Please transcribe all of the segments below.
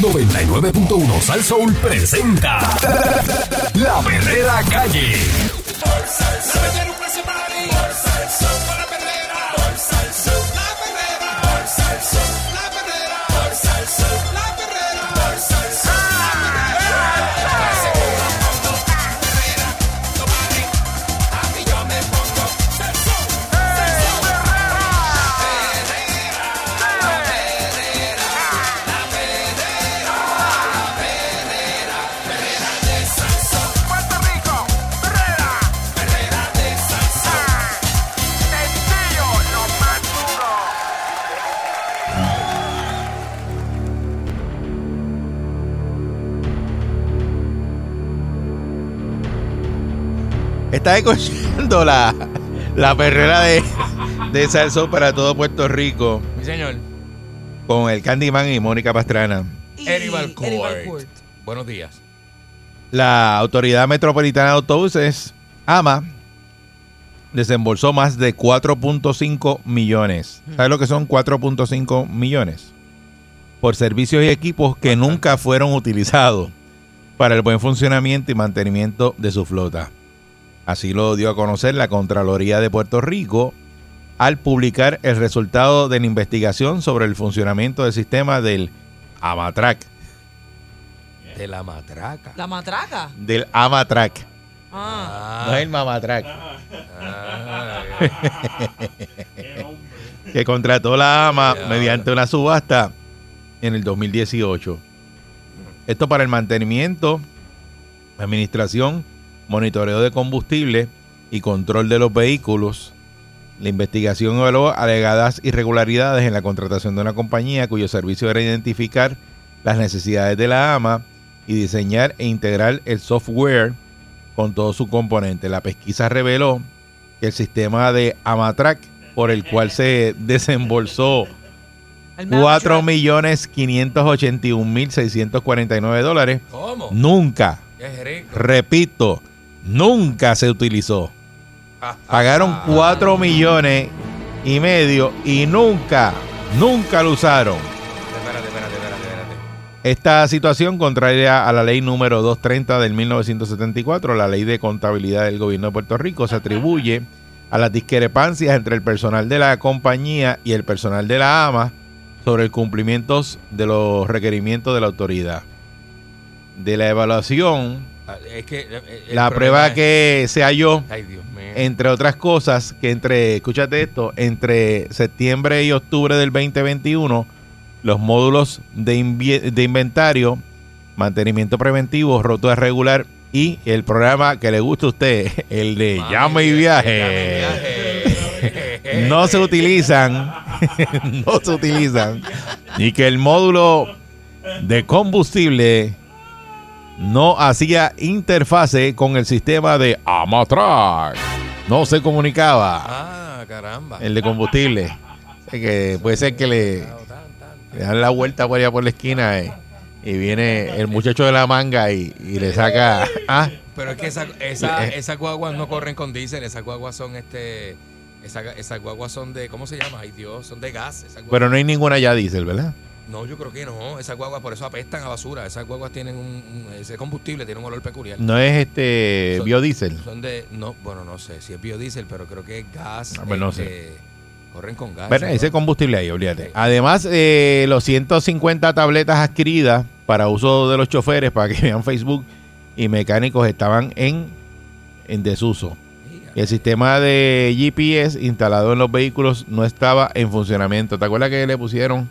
99.1 Sal Soul presenta La Verdadera Calle. Puerto Estás escuchando la, la perrera de, de Salso para todo Puerto Rico Mi señor. con el Candyman y Mónica Pastrana. Y Eric Valcourt. Buenos días. La Autoridad Metropolitana de Autobuses, AMA, desembolsó más de 4.5 millones. ¿Sabes lo que son 4.5 millones? Por servicios y equipos que nunca fueron utilizados para el buen funcionamiento y mantenimiento de su flota. Así lo dio a conocer la Contraloría de Puerto Rico al publicar el resultado de la investigación sobre el funcionamiento del sistema del AMATRAC. De la matraca. La matraca. Del AMATRAC. Ah. No es el Mamatrack. Ah, que contrató la AMA mediante una subasta en el 2018. Esto para el mantenimiento, administración, monitoreo de combustible y control de los vehículos. La investigación evaluó alegadas irregularidades en la contratación de una compañía cuyo servicio era identificar las necesidades de la AMA y diseñar e integrar el software con todos sus componentes. La pesquisa reveló que el sistema de Amatrack, por el cual se desembolsó El Maverick. 4 millones 581 mil 649 dólares, ¿Cómo? nunca, repito, nunca se utilizó. Ah, Pagaron ah, 4 millones y medio y nunca, nunca lo usaron. Espérate, espérate, espérate, espérate. Esta situación, contraria a la ley número 230 del 1974, la ley de contabilidad del gobierno de Puerto Rico, se atribuye a las discrepancias entre el personal de la compañía y el personal de la AMA sobre el cumplimiento de los requerimientos de la autoridad. De la evaluación, Ah, Es que. eh, la prueba es- que se halló, Ay, Dios mío. entre otras cosas, que entre, escúchate esto, entre septiembre y octubre del 2021, los módulos de, de inventario, mantenimiento preventivo, rotura regular y el programa que le gusta a usted, el de Mami, llame y viaje, llame y viaje. no se utilizan, no se utilizan, y que el módulo de combustible no hacía interfase con el sistema de Amatrack. No se comunicaba Ah, caramba. el de combustible. Así que puede ser que le, le dan la vuelta por allá por la esquina eh, y viene el muchacho de la manga y, y le saca... Ah, Pero es que esa, esa, Eh. esas guaguas no corren con diésel, esas guaguas son este. Esa, esas guaguas son de. ¿Cómo se llama? Ay Dios, son de gas. Esas pero no hay ninguna ya diésel, ¿verdad? No, yo creo que no. Esas guaguas por eso apestan a basura. Esas guaguas tienen un, un- ese combustible tiene un olor peculiar. No es este Son- biodiesel. Son de, no, bueno, no sé si es biodiesel, pero creo que es gas. Ah, pues no este, Corren con gas. Bueno, ese combustible ahí, olvídate. Además, eh, los 150 tabletas adquiridas para uso de los choferes, para que vean Facebook, y mecánicos estaban en, en desuso. El sistema de GPS instalado en los vehículos no estaba en funcionamiento. ¿Te acuerdas que le pusieron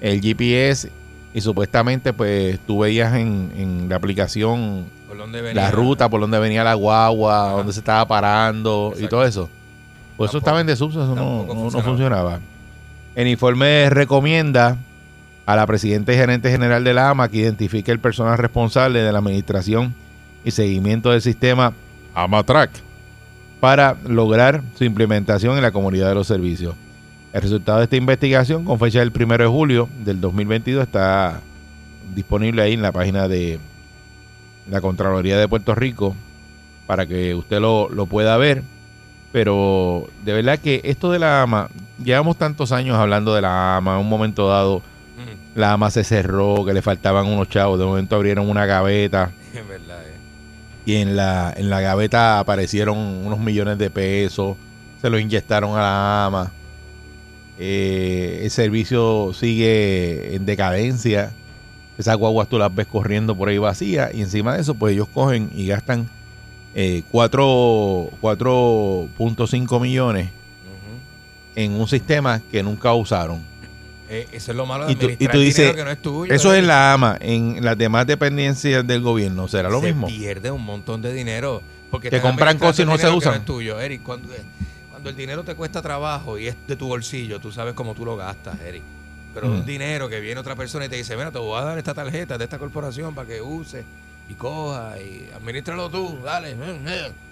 el GPS y supuestamente pues tú veías en, en la aplicación ¿Por dónde venía? la ruta, por donde venía la guagua, dónde se estaba parando y todo eso? Pues eso estaba en desuso, eso no, no- no funcionaba. funcionaba. El informe recomienda a la presidenta y gerente general de la AMA que identifique el personal responsable de la administración y seguimiento del sistema AMATRAC para lograr su implementación en la comunidad de los servicios. El resultado de esta investigación, con fecha del 1 de julio del 2022, está disponible ahí en la página de la Contraloría de Puerto Rico para que usted lo, lo pueda ver. Pero de verdad que esto de la AMA, llevamos tantos años hablando de la AMA, en un momento dado Ujú. la AMA se cerró, que le faltaban unos chavos. De momento abrieron una gaveta Es verdad, eh. y en la, en la gaveta aparecieron unos millones de pesos. Se los inyectaron a la AMA. Eh, el servicio sigue en decadencia. Esas guaguas tú las ves corriendo por ahí vacías. Y encima de eso, pues ellos cogen y gastan eh, cuatro- 4.5 millones Ujú. en un sistema que nunca usaron. Eh, eso es lo malo de Y tú- y tú dices, que no es tuyo. Eso es Eric. la AMA. En las demás dependencias del gobierno, ¿será lo se mismo? pierde un montón de dinero. Porque Que están compran cosas y no se usan. es tuyo, Eric. Cuando, eh, cuando el dinero te cuesta trabajo y es de tu bolsillo, tú sabes cómo tú lo gastas, Eric. Pero Mm. un dinero que viene otra persona y te dice, mira, te voy a dar esta tarjeta de esta corporación para que use y coja y administralo tú, dale. mm.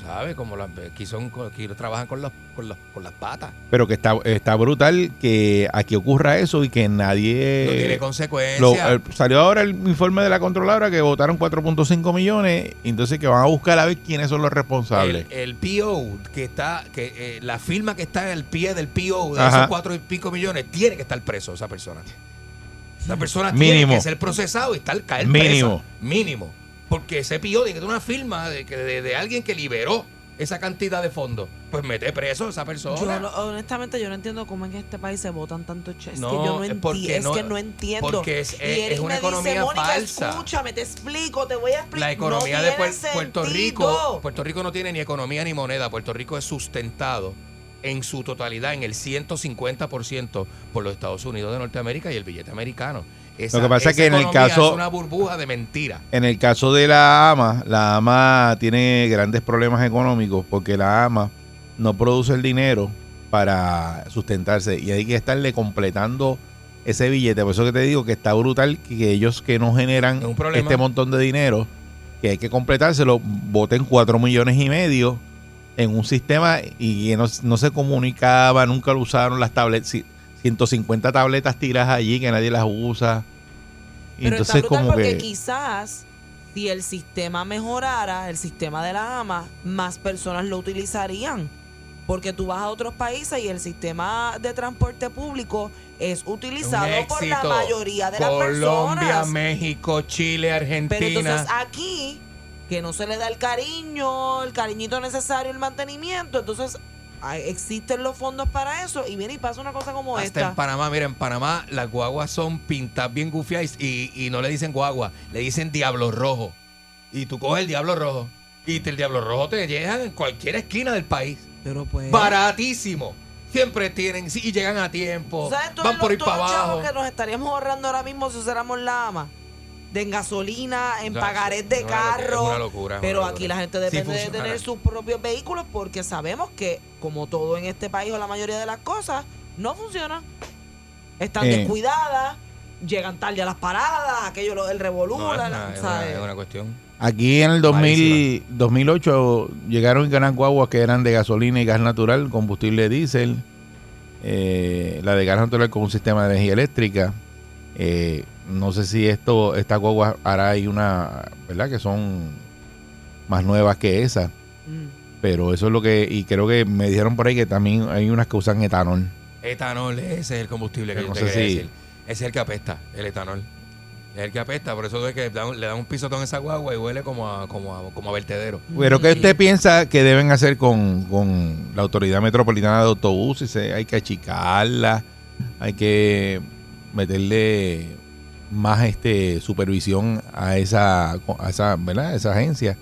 Sabes, como las, aquí, son, aquí trabajan con, los, con, los, con las patas. Pero que está, está brutal que aquí ocurra eso y que nadie... no tiene Lo- consecuencias. eh, salió ahora el informe de la controladora que votaron 4.5 millones, entonces que van a buscar a ver quiénes son los responsables. El, el PO que está, que eh, la firma que está al pie del PO de Ajá. esos cuatro y pico millones, tiene que estar preso esa persona. Esa persona tiene Mínimo. que ser procesado y estar caer Mínimo. presa. Mínimo. Porque ese PO tiene que tener una firma de, que- de, de alguien que liberó esa cantidad de fondos. Pues mete preso a esa persona. Yo no- honestamente yo no entiendo cómo en este país se votan tanto che. Es No, que yo no es entiendo. porque Es no- que no entiendo. porque es- Y es- es una dice, economía "Mónica, falsa". Escúchame, te explico, te voy a explicar. La economía No de Puerto. Rico, Puerto Rico no tiene ni economía ni moneda. Puerto Rico es sustentado en su totalidad, en el 150% por los Estados Unidos de Norteamérica y el billete americano. Esa- Lo que pasa es que en el caso- es una burbuja de mentira. En el caso de la AMA, la AMA tiene grandes problemas económicos porque la AMA no produce el dinero para sustentarse y hay que estarle completando ese billete. Por eso que te digo que está brutal que ellos que no generan un este montón de dinero, que hay que completárselo, voten 4 millones y medio en un sistema y que no, no se comunicaba, nunca lo usaron las tabletas, 150 tabletas tiras allí que nadie las usa. Y Pero entonces está brutal como porque que... quizás si el sistema mejorara, el sistema de la AMA, más personas lo utilizarían. Porque tú vas a otros países y el sistema de transporte público es utilizado por la mayoría de Colombia, las personas. México, Chile, Pero Argentina. entonces aquí, que no se le da el cariño, el cariñito necesario, el mantenimiento, entonces existen los fondos para eso y viene y pasa una cosa como Hasta esta. en Panamá, mira, en Panamá las guaguas son pintadas bien gufiadas y, y no le dicen guagua, le dicen diablo rojo. Y tú coges el diablo rojo y te- el diablo rojo te llega en cualquier esquina del país. Pero pues... Baratísimo. Siempre tienen, sí, y llegan a tiempo. ¿Sabes Van por ir para abajo. que nos estaríamos ahorrando ahora mismo si usáramos la AMA? De en gasolina, en Ya, pagarés de locura, carro. es una locura, pero una aquí la gente depende de tener sus propios vehículos porque sabemos que, como todo en este país o la mayoría de las cosas, no funcionan. Están Eh. descuidadas, llegan tarde a las paradas, aquello, lo- el revolú, No, es, la- una, la- es una- ¿sabes? es una cuestión. Aquí en el 2000, 2008 llegaron ganas guaguas que eran de gasolina y gas natural, combustible diésel, eh, la de gas natural con un sistema de energía eléctrica. Eh, no sé si esto, esta guagua hará ahí una, ¿verdad? Que son más nuevas que esa, Mm. pero eso es lo que, y creo que me dijeron por ahí que también hay unas que usan etanol. Etanol, ese es el combustible que yo no sé si- decir. Ese es el que apesta, el etanol. Es el que apesta, por eso es que le dan un pisotón a esa guagua y huele como a, como a, como a vertedero. Pero ¿qué Mm. usted piensa que deben hacer con, con la Autoridad Metropolitana de Autobuses? Hay que achicarla, hay que meterle más este supervisión a esa, a esa, ¿verdad? A esa agencia,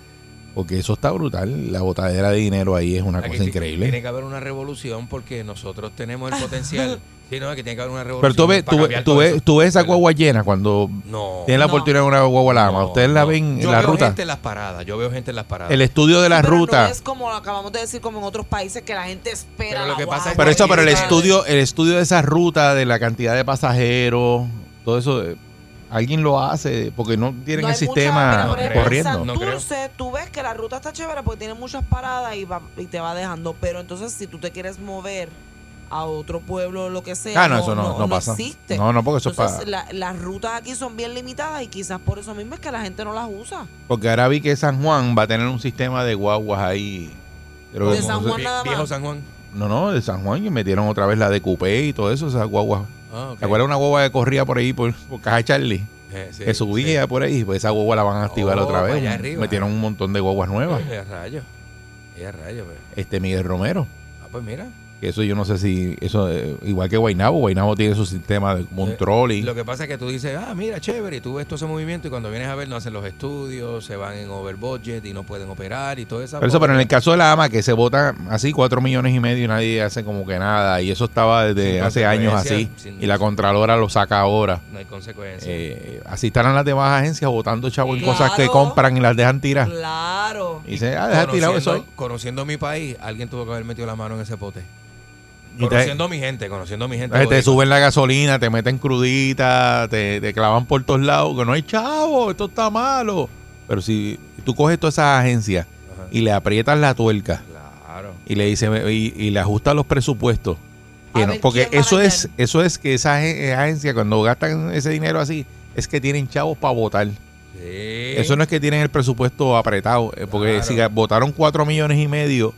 porque eso está brutal. La botadera de dinero ahí es una Aquí cosa sí- increíble. Tiene que haber una revolución porque nosotros tenemos el potencial. sí, no, que tiene que haber una revolución. Pero tú ves, tú, ves- tú ves, tú ves esa guagua llena cuando No. tienes la No. oportunidad de una guagua lama. no, Ustedes la no. ven Yo en la veo ruta. gente en las paradas. Yo veo gente en las paradas. El estudio de la Pero ruta. no es como lo acabamos de decir, como en otros países que la gente espera. Pero lo la que pasa es guagua Pero eso, pero el estudio, el estudio de esa ruta, de la cantidad de pasajeros, todo eso, eh, alguien lo hace porque no tienen No el mucha- sistema mira, por ejemplo, en corriendo. No. Santurce, tú ves que la ruta está chévere porque tiene muchas paradas y, va- y te va dejando. Pero entonces, si tú te quieres mover a otro pueblo o lo que sea, Ah, no, eso no, no, pasa. existe. No, no, porque eso es entonces, para. la- las rutas aquí son bien limitadas y quizás por eso mismo es que la gente no las usa. Porque ahora vi que San Juan va a tener un sistema de guaguas ahí. Creo que De no San sé- Juan nada más. Viejo San Juan. No, no, de San Juan y metieron otra vez la de Coupé y todo eso, esas guaguas Ah. ¿Te acuerdas una guagua que corría por ahí por, por Caja Charlie? Eh, sí, que subía por ahí, pues esa guagua la van a activar Oh, otra vez. arriba. Metieron un montón de guaguas nuevas. Eh, rayo. Eh, rayo, pues. Este Miguel Romero. Ah, pues mira. Que eso yo no sé si, eso eh, igual que Guaynabo, Guaynabo tiene su sistema de control y... Eh, Lo que pasa es que tú dices, ah, mira, chévere, y tú ves todo ese movimiento y cuando vienes a ver no hacen los estudios, se van en over budget y no pueden operar y todo eso. Pero eso, pero en el caso de la AMA, que se vota así cuatro millones y medio y nadie hace como que nada, y eso estaba desde Sin hace años así, sin- y la Contralora lo saca ahora. No hay consecuencias. Eh, así estarán las demás agencias votando chavos en cosas que Claro. compran y las dejan tirar. Claro. Y dice, ah, deja tirado eso conociendo mi país, alguien tuvo que haber metido la mano en ese pote. Conociendo a mi gente, conociendo a mi gente. te suben la gasolina, te meten crudita, te, te clavan por todos lados, que no hay chavo, esto está malo. Pero si tú coges todas esas agencias Ajá. y le aprietas la tuerca Claro. y le dice y, y le ajustas los presupuestos, que A no- ver, porque ¿quién eso es eso es que esa ag- agencia cuando gastan ese dinero así es que tienen chavos para votar. Sí. Eso no es que tienen el presupuesto apretado, eh, porque Claro. si votaron cuatro millones y medio,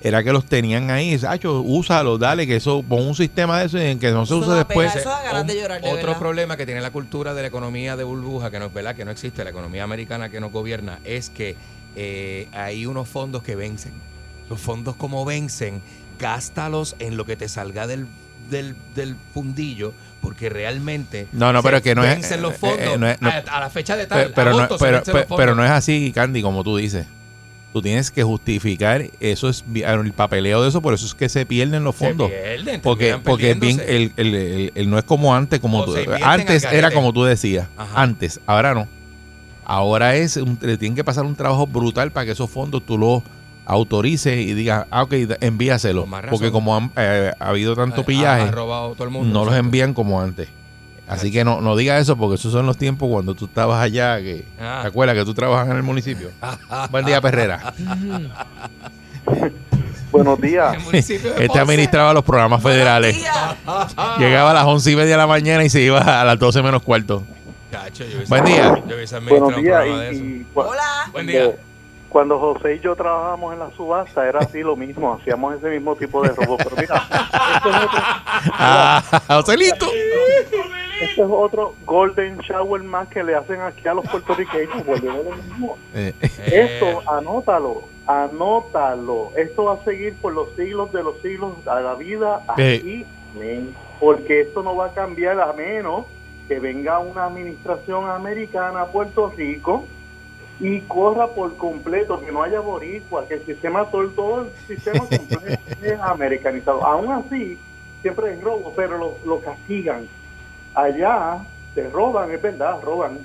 era que los tenían ahí. Sacho, úsalo, dale, que eso, pon un sistema de eso y en que no se use después. eso da ganas de llorar, de otro verdad. problema que tiene la cultura de la economía de burbuja, que no es verdad, que no existe, la economía americana que nos gobierna, es que eh, hay unos fondos que vencen. Los fondos como vencen, gástalos en lo que te salga del, del, del fundillo, porque realmente No, no, pero que no es- vencen los eh, fondos eh, no es- no- a, a la fecha de tal. Pero, pero no, pero, pero- pero no fondos. es así, Candy, como tú dices. Tú tienes que justificar, eso es vi- el papeleo de eso, por eso es que se pierden los Se fondos. pierden, Porque, porque el, bien- el, el- el- el no es como antes, como tú- antes era como tú decías, Ajá. antes, ahora no. Ahora es, un, le tienen que pasar un trabajo brutal para que esos fondos tú los autorices y digas, ah, ok, envíaselo. Porque como han, eh, ha habido tanto Ha- pillaje, ha robado todo el mundo. no los envían como antes. Así que no, no digas eso porque esos son los tiempos cuando tú estabas allá, que Ah. ¿te acuerdas que tú trabajas en el municipio? Buen día, Perrera. Buenos días. Este administraba los programas federales. Llegaba a las once y media de la mañana y se iba a las 12 menos cuarto. Chacho, yo hubiese- Buen día. Yo hubiese administrado Buenos un días. Y, y Hola. Buen cuando- día. Cuando José y yo trabajábamos en la subasta era así lo mismo, hacíamos ese mismo tipo de robo. Pero mira, esto es otro, Ah, Joselito. Esto es otro golden shower más que le hacen aquí a los puertorriqueños. Volvemos a lo mismo. Eh, Eh, Esto, anótalo, anótalo. Esto va a seguir por los siglos de los siglos a la vida aquí, men. porque esto no va a cambiar a menos que venga una administración americana a Puerto Rico y corra por completo, que no haya boricua, que el sistema, todo, todo el sistema completo es americanizado. Aún así, siempre es robo, pero lo, lo castigan. Allá te roban, es verdad, roban,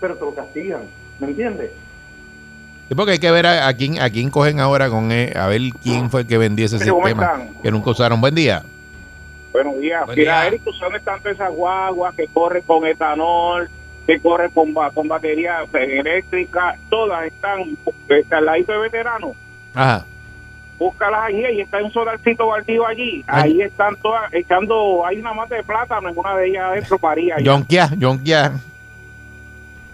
pero te lo castigan, ¿me entiendes? Sí, porque hay que ver a, a quién, a quién cogen ahora con él, a ver quién fue el que vendió ese ¿Cómo sistema que nunca usaron. Buen día. Buenos días. Buen Mira, día. Eric, ¿tú sabes todas esas guaguas que corren con etanol, que corren con, con batería eléctrica? Todas están este, al ladito de veteranos. Ajá. Búscalas allí, ahí está un solarcito baldío allí. Ay. Ahí están todas echando, hay una mata de plátano en una de ellas adentro paría.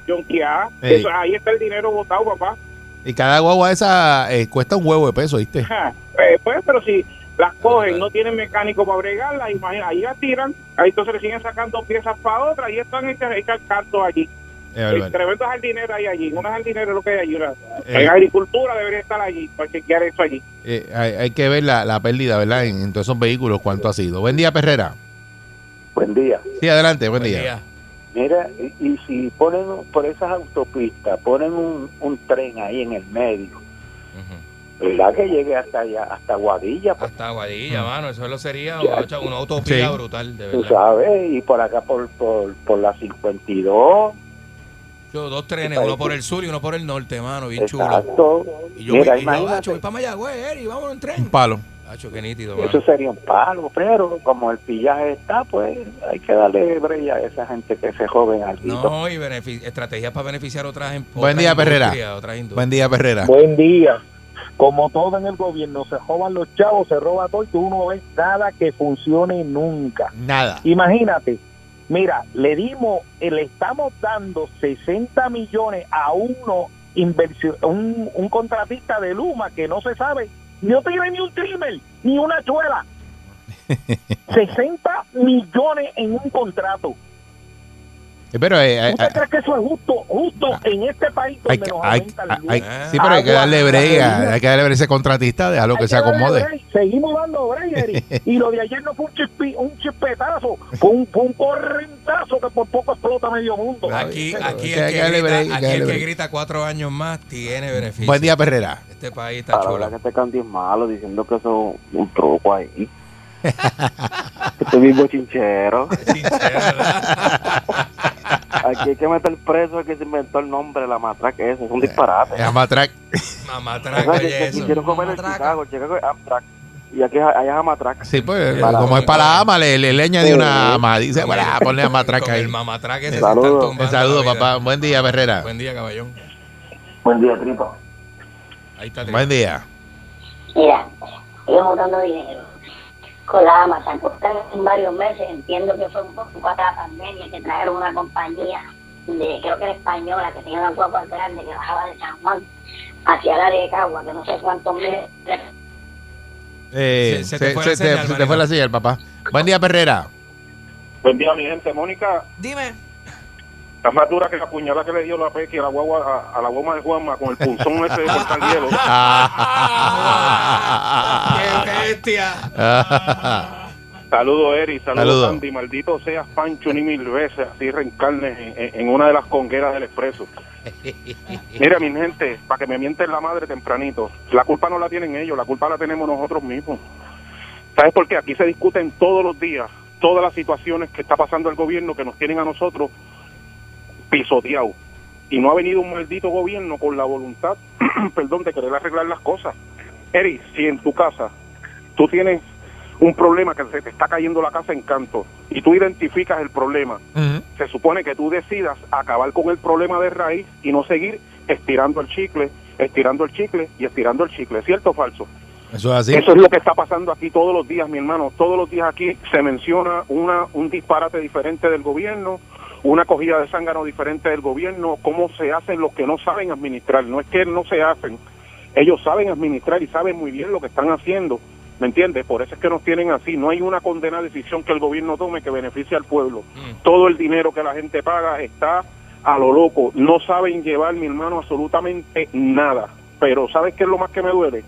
Yonquia. Ey. Eso, ahí está el dinero botado, papá. Y cada guagua esa eh, cuesta un huevo de peso, ¿viste? Ja, eh, pues, pero si las cogen, claro. no tienen mecánico para bregarlas, imagina, ahí las tiran, ahí entonces le siguen sacando piezas para otras y están hechas, hechas canto allí. Es El verdad. tremendo jardinero hay allí, una jardinera es lo que hay allí. Eh. En agricultura debería estar allí para chequear eso allí. Eh, hay, hay que ver la, la pérdida, ¿verdad? En, en todos esos vehículos, cuánto ha sido. Buen día, Perrera. Buen día. Sí, adelante, buen, Buen día. día. Mira, y, y si ponen por esas autopistas, ponen un, un tren ahí en el medio. ¿verdad? Que llegue hasta allá, hasta Guadilla, pues, Hasta Aguadilla, mano. Eso lo sería Ya. una utopía Sí. brutal, de tú verdad. sabes, y por acá por, por, por la 52, Yo, dos trenes, uno por el sur y uno por el norte, mano. Bien chulo. exacto. Y yo, Mira, y yo, imagínate, Hacho, voy para Mayagüez, Eri, vamos en tren. Un palo. Hacho, qué nítido, mano. eso sería un palo, pero como el pillaje está, pues hay que darle brella a esa gente que se joven al No, y estrategias para beneficiar otras em- Buen día, Perrera. Otras. Buen día, Perrera. Buen día. Como todo en el gobierno, se roban los chavos, se roba todo y tú no ves nada que funcione nunca. Nada. Imagínate, mira, le dimos, eh, le estamos dando 60 millones a uno inversión, un, un contratista de Luma que no se sabe, no tiene ni un trimmer, ni una chuela. 60 millones en un contrato. Eh, Pero eh, ¿Usted eh, cree que eso es justo, justo en este país hay, donde nos hay- la luz? hay- sí, pero hay que darle Agua, break, a- gasolina. hay que darle break a ese contratista, déjalo que Hay se acomode. break. Seguimos dando Eri. Y lo de ayer no fue un, chispi- un chispetazo, fue un, fue un correntazo que por poco explota medio mundo. Aquí, aquí, el, que grita, aquí el que grita cuatro años más tiene beneficio. Buen día, Perrera. Este país está la chulo. verdad que este candy es malo diciendo que eso es un truco ahí. Este mismo chinchero. Aquí hay que meter preso que se inventó el nombre, la matraca ese, es un disparate. Sea, que, oye, que eso. quisieron comer en Chicago, Chicago es Amtrak. Y aquí allá es Amatrac. Sí, pues, Para- como es para la ama, le, le, le añade Sí. una ama. Dice, bueno, ponle Amatrac Con ahí. el mamatraca ese se Saludos. saludo, la papá. Buen día, Perrera. Buen día, caballón. Buen día, tripa. Ahí está. Buen día. Mira, ellos botando dinero con la Amazon, porque están en varios meses, entiendo que fue un poco para la pandemia, que trajeron una compañía de, creo que era española, que tenía una guagua grande que bajaba de San Juan hacia el área de Cagua, que no sé cuántos meses. Eh, Se- se se, te fue se la te- señal, se te manito. fue la señal, papá. Buen día, Perrera. Buen día, mi gente. Mónica, Dime. Está más dura que la puñalada que le dio la Pequi a la guagua, a, a la goma de Juanma con el punzón ese de cortar hielo. ¡Qué bestia! Saludos, Eri. Saludos, Saludos. Andy. Maldito seas Pancho ni mil veces. Así reencarnes en, en- en una de las congueras del expreso. Mira, mi gente, para que me mienten la madre tempranito. La culpa no la tienen ellos, la culpa la tenemos nosotros mismos. ¿Sabes por qué? Aquí se discuten todos los días todas las situaciones que está pasando el gobierno que nos tienen a nosotros pisoteados. Y no ha venido un maldito gobierno con la voluntad, perdón, de querer arreglar las cosas. Eri, si en tu casa tú tienes un problema que se te está cayendo la casa en canto y tú identificas el problema, se supone que tú decidas acabar con el problema de raíz y no seguir estirando el chicle, estirando el chicle y estirando el chicle. ¿Cierto o falso? Eso es así. Eso es lo que está pasando aquí todos los días, mi hermano. Todos los días aquí se menciona una un disparate diferente del gobierno, una cogida de zángano diferente del gobierno, cómo se hacen los que no saben administrar. No es que no se hacen, ellos saben administrar y saben muy bien lo que están haciendo. ¿Me entiendes? Por eso es que nos tienen así. No hay una condena decisión que el gobierno tome que beneficie al pueblo. Todo el dinero que la gente paga está a lo loco. No saben llevar, mi hermano, absolutamente nada. Pero ¿sabes qué es lo más que me duele?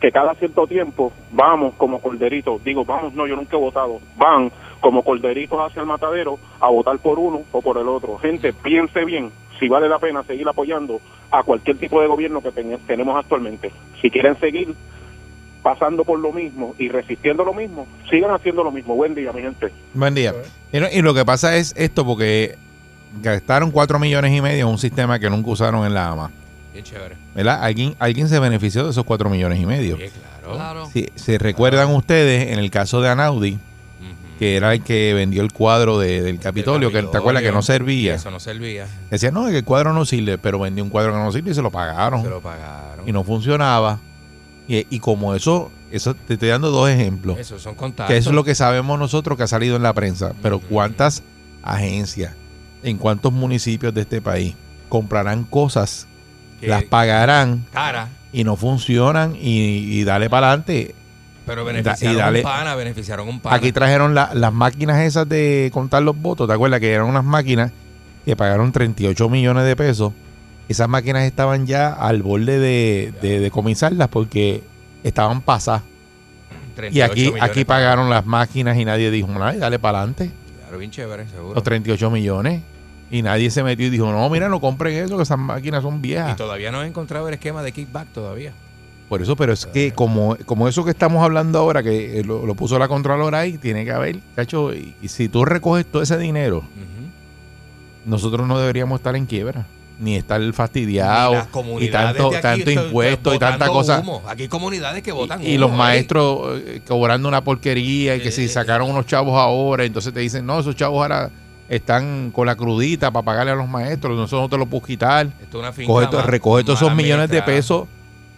que cada cierto tiempo vamos como corderitos, digo, vamos, no, yo nunca he votado, van como corderitos hacia el matadero a votar por uno o por el otro. Gente, piense bien si vale la pena seguir apoyando a cualquier tipo de gobierno que ten- tenemos actualmente. Si quieren seguir pasando por lo mismo y resistiendo lo mismo, sigan haciendo lo mismo. Buen día, mi gente. Buen día. Y, lo que pasa es esto porque gastaron 4 millones y medio en un sistema que nunca usaron en la AMA. Bien chévere. ¿Verdad? Alguien, alguien se benefició de esos 4 millones y medio. Sí, claro. Claro. Si se recuerdan ustedes en el caso de Anaudi, que era el que vendió el cuadro de- del Capitolio, que te acuerdas que no servía. Eso no servía. Decía, no, que el cuadro no sirve, pero vendió un cuadro que no sirve y se lo pagaron. Se lo pagaron. Y no funcionaba. Y, y como eso, eso te estoy dando dos ejemplos. Eso son contactos. Que eso es lo que sabemos nosotros que ha salido en la prensa. Pero ¿cuántas agencias, en cuántos municipios de este país comprarán cosas, Que- las pagarán Cara. y no funcionan y, y dale para adelante? Pero Y beneficiaron dale- un pana, beneficiaron un pana. Aquí trajeron la- las máquinas esas de contar los votos. ¿Te acuerdas que eran unas máquinas que pagaron 38 millones de pesos? Esas máquinas estaban ya al borde de, de decomisarlas porque estaban pasadas. Y 38 aquí, aquí pagaron. las máquinas y nadie dijo nada, y dale para adelante. Claro, bien chévere, seguro. Los 38 millones. Y nadie se metió y dijo, no, mira, no compren eso, que esas máquinas son Y viejas. todavía no he encontrado el esquema de kickback todavía. Por eso, pero es que como, como eso que estamos hablando ahora, que eh, lo, lo puso la Contralora ahí, tiene que haber, cacho, y, y si tú recoges todo ese dinero, nosotros no deberíamos estar en quiebra, ni estar Y fastidiados, y comunidades tanto, tanto están impuestos y tanta cosa. humo. Aquí hay comunidades que votan Y los maestros eh, cobrando una porquería y que si sacaron unos chavos ahora, entonces te dicen, no, esos chavos ahora están con la crudita para pagarle a los maestros, nosotros no te lo puedes quitar. Esto es una finca Coge recoge todos esos millones de pesos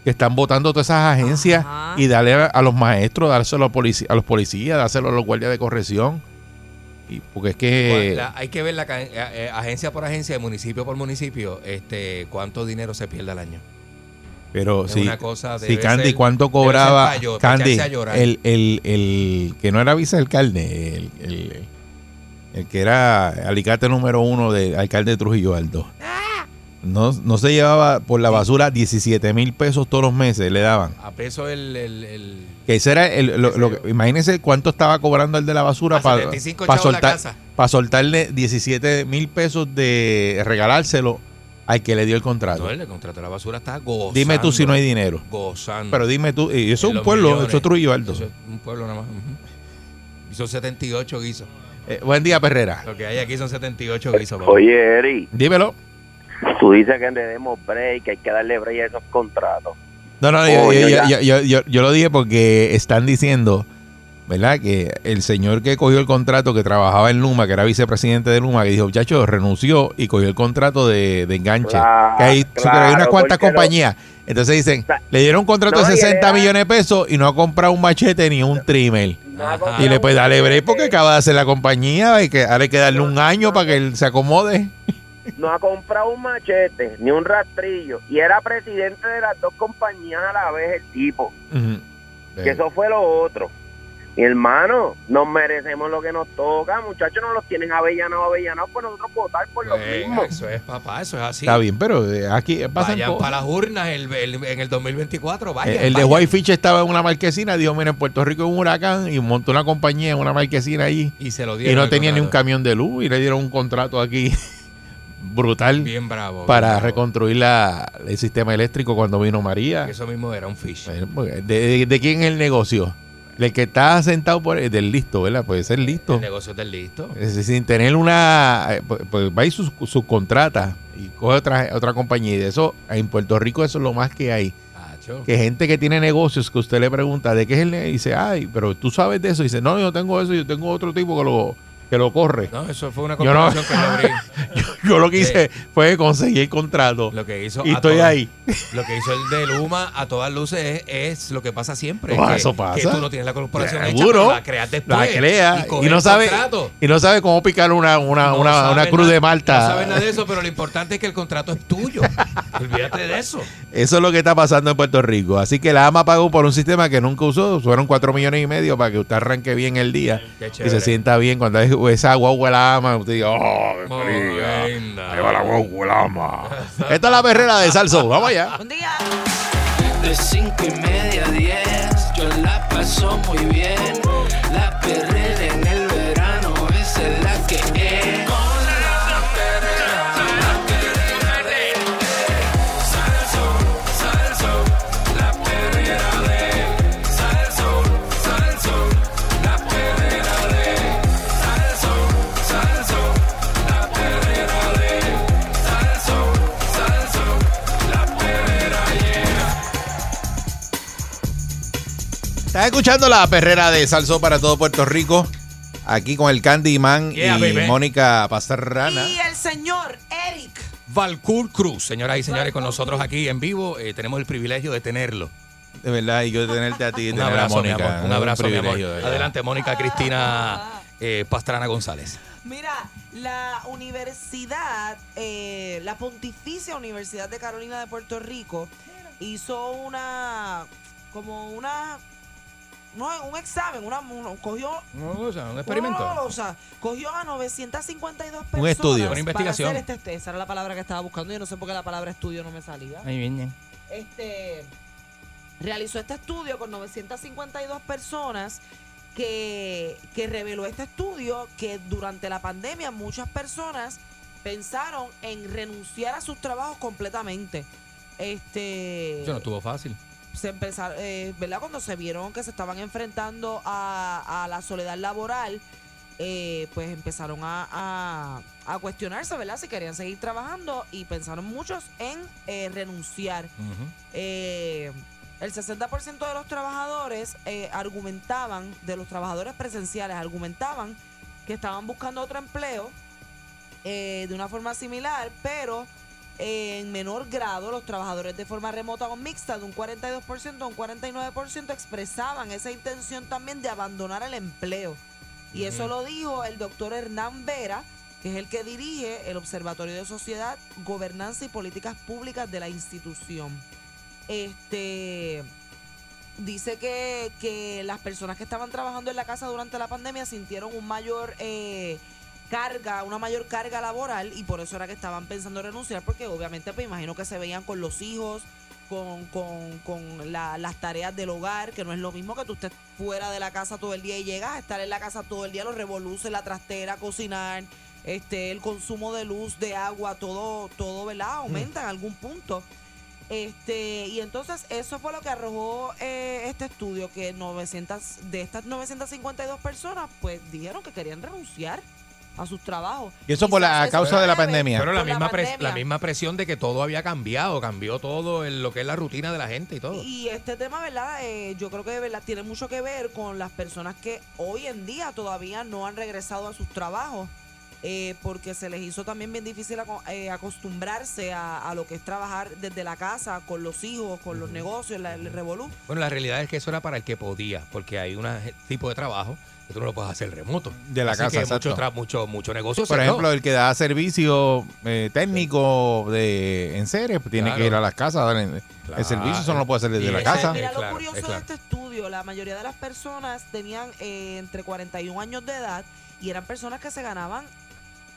que están votando todas esas agencias y darle a, a los maestros, dárselo a, a los policías, dárselo a los guardias de corrección. Y porque es que La- hay que ver la eh, eh, agencia por agencia, municipio por municipio, este, cuánto dinero se pierde al año. Pero Es sí, una cosa, debe Candy, ser- ¿cuánto cobraba Candy? El, el, el que no era vicealcalde, el, el, el que era alicate número uno del alcalde de Trujillo Alto. No, no se llevaba por la basura 17 mil pesos todos los meses, le daban. A peso el, el, el- Que ese era el, lo, lo que- imagínense cuánto estaba cobrando el de la basura para 75 chavos la soltar, para soltarle 17 mil pesos de regalárselo al que le dio el contrato. No, el contrato de la basura está gozando. Dime tú si no hay dinero. Gozando. Pero dime tú, y eso es un pueblo, millones. eso es Trujillo Alto. Eso es un pueblo nada más. ujú. Y son 78 guisos. Eh, buen día, Perrera. Lo que hay aquí son 78 guisos. papá. Oye, Eri, Dímelo. Tú dices que le demos break, que hay que darle break a esos contratos. No, no, yo, Coño, yo- ya. yo- yo- yo- yo lo dije porque están diciendo, ¿verdad? Que el señor que cogió el contrato, que trabajaba en Luma, que era vicepresidente de Luma, que dijo, muchacho, renunció y cogió el contrato de, de enganche. Claro, que hay, claro, hay unas cuantas compañías. Entonces dicen, le dieron un contrato no, de y él 60 era- millones de pesos y no ha comprado un machete ni un trimmer. Y le puede darle break porque acaba de hacer la compañía, hay que, ahora hay que darle un año para que él se acomode. No ha comprado un machete ni un rastrillo y era presidente de las dos compañías a la vez el tipo. Que eso fue lo otro. Mi hermano, nos merecemos lo que nos toca. Muchachos, nos los tienen avellanos, avellanos, pues nosotros votar por lo Pues, mismo. eso es, papá, eso es así. Está bien, pero eh, aquí pasan Vayan para las urnas el, el- en el 2024. Vayan, El, el de vayan. Whitefish estaba en una marquesina, dijo, mira, en Puerto Rico hay un huracán y montó una compañía en una marquesina allí. Y se lo Y no tenía ni un camión de luz y le dieron un contrato aquí brutal Bien bravo. para bien bravo. reconstruir la, el sistema eléctrico cuando vino María. Eso mismo era un fish. ¿De, de, de quién es el negocio? Del que está sentado por del listo, ¿verdad? Puede ser listo. El negocio está listo. Es decir, sin tener una. eh, Pues, pues va y sus subcontrata y coge otra, otra compañía. Y de eso, en Puerto Rico, eso es lo más que hay. Acho. Que gente que tiene negocios que usted le pregunta de qué es el negocio, y dice, ay, pero tú sabes de eso. Y dice, no, yo tengo eso, yo tengo otro tipo que lo, que lo corre. No, eso fue una Yo no- que abrí. Yo lo que hice fue conseguir el contrato. Lo que hizo y estoy todas- ahí. Lo que hizo el de Luma a todas luces es, es lo que pasa siempre. No, que, eso pasa. Que tú no tienes la corporación hecha, Seguro. pero la creas después. La crea y, no sabe contrato. y no sabe cómo picar una, una, No una, sabe una cruz nada- de Malta. No sabes nada de eso, pero lo importante es que el contrato es tuyo. Olvídate de eso. Eso es lo que está pasando en Puerto Rico. Así que la AMA pagó por un sistema que nunca usó. Fueron cuatro millones y medio para que usted arranque bien el día y se sienta bien. Cuando es esa guagua la AMA, usted diga, oh, qué fría. Linda. Ahí va la guagua la AMA. Esta es la perrera de Salso. Vamos allá. Buen día. De cinco y media a 10, yo la paso muy bien. La perrera Estás escuchando la perrera de Salso para todo Puerto Rico. Aquí con el Candyman Yeah, y baby. Mónica Pastrana. Y el señor Eric. Valcour Cruz, señoras y señores, con nosotros aquí en vivo. Eh, tenemos el privilegio de tenerlo. De verdad, y yo de tenerte a ti Un abrazo, a Mónica. amor. Un abrazo, mi amor. privilegio, de verdad. Adelante, Mónica Cristina eh, Pastrana González. Mira, la universidad, eh, la Pontificia Universidad de Carolina de Puerto Rico hizo una, como una, no, un examen, una, un- cogió un experimento. No, o sea, cogió a 952 personas. Un estudio. Una investigación. hacer este- esa era la palabra que estaba buscando. Yo no sé por qué la palabra estudio no me salía. Ahí viene. Este realizó este estudio con 952 personas que, que reveló este estudio que durante la pandemia muchas personas pensaron en renunciar a sus trabajos completamente. Este Eso no estuvo fácil. Se empezaron, eh, ¿verdad? Cuando se vieron que se estaban enfrentando a, a la soledad laboral, eh, pues empezaron a, a- a cuestionarse, ¿verdad? Si querían seguir trabajando y pensaron muchos en eh, renunciar. Eh, el 60% de los trabajadores eh, argumentaban, de los trabajadores presenciales, argumentaban que estaban buscando otro empleo eh, de una forma similar, pero en menor grado los trabajadores de forma remota o mixta de un 42% a un 49% expresaban esa intención también de abandonar el empleo. Y eso lo dijo el doctor Hernán Vera, que es el que dirige el Observatorio de Sociedad, Gobernanza y Políticas Públicas de la institución. este dice que, que las personas que estaban trabajando en la casa durante la pandemia sintieron un mayor eh, carga, una mayor carga laboral y por eso era que estaban pensando en renunciar porque obviamente pues imagino que se veían con los hijos, con, con, con la- las tareas del hogar, que no es lo mismo que tú estés fuera de la casa todo el día y llegas a estar en la casa todo el día, los revoluces, la trastera, cocinar, este, el consumo de luz, de agua, todo, todo, ¿verdad? Aumenta en algún punto. Este, y entonces eso fue lo que arrojó eh, este estudio, que 900, de estas 952 personas, pues dijeron que querían renunciar a sus trabajos. Y eso por la eso causa de la debe- pandemia. Pero la Por la misma, pres- pandemia. la misma presión de que todo había cambiado, cambió todo en lo que es la rutina de la gente y todo. Y este tema, ¿verdad? Eh, yo creo que ¿verdad? tiene mucho que ver con las personas que hoy en día todavía no han regresado a sus trabajos. Eh, porque se les hizo también bien difícil eh, acostumbrarse a, a lo que es trabajar desde la casa, con los hijos, con los negocios, la- el revolú. Bueno, la realidad es que eso era para el que podía, porque hay un tipo de trabajo que tú no lo puedes hacer remoto. De la Así casa, que exacto. mucho, mucho, mucho negocio Por ejemplo, el que da servicio eh, técnico de en serie pues, tiene Claro. que ir a las casas a dar el, servicio, eso no lo puede hacer desde Y la casa. Mira, lo claro, curioso es claro. de este estudio, la mayoría de las personas tenían eh, entre 41 años de edad y eran personas que se ganaban,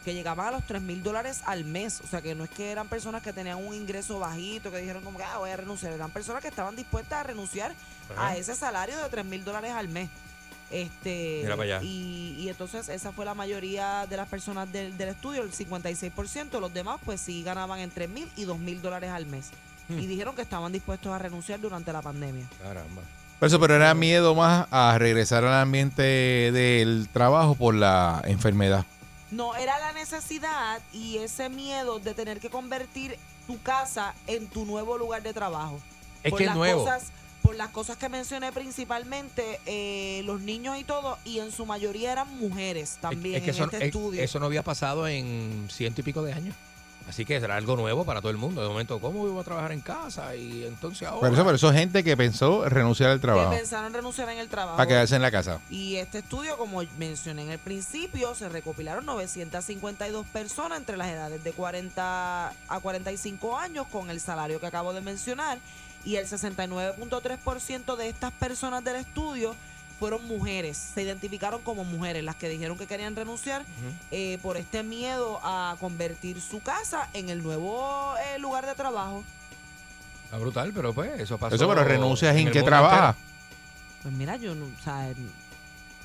que llegaban a los 3 mil dólares al mes. O sea, que no es que eran personas que tenían un ingreso bajito, que dijeron como que ah, voy a renunciar. Eran personas que estaban dispuestas a renunciar Ajá. a ese salario de 3 mil dólares al mes. Este, Mira para allá. Y, y entonces esa fue la mayoría de las personas del, del estudio, el 56%. Los demás pues sí ganaban entre mil y dos mil dólares al mes. Hmm. Y dijeron que estaban dispuestos a renunciar durante la pandemia. Caramba. Por eso, pero era miedo más a regresar al ambiente del trabajo por la enfermedad. No, era la necesidad y ese miedo de tener que convertir tu casa en tu nuevo lugar de trabajo. Es Por que las nuevo. Cosas, por las cosas que mencioné principalmente, eh, los niños y todo, y en su mayoría eran mujeres también es que en eso, este es- estudio. eso no había pasado en ciento y pico de años. Así que será algo nuevo para todo el mundo. De momento, ¿cómo voy a trabajar en casa? Y entonces ahora. Por eso, pero eso es gente que pensó renunciar al que trabajo pensaron renunciar en el trabajo. para quedarse en la casa. Y este estudio, como mencioné en el principio, se recopilaron 952 personas entre las edades de 40 a 45 años con el salario que acabo de mencionar. Y el 69.3% de estas personas del estudio fueron mujeres. Se identificaron como mujeres, las que dijeron que querían renunciar eh, por este miedo a convertir su casa en el nuevo eh, lugar de trabajo. Está brutal, pero pues eso pasó. Eso, pero renuncias en qué trabaja. entero. Pues mira, yo no, o sea,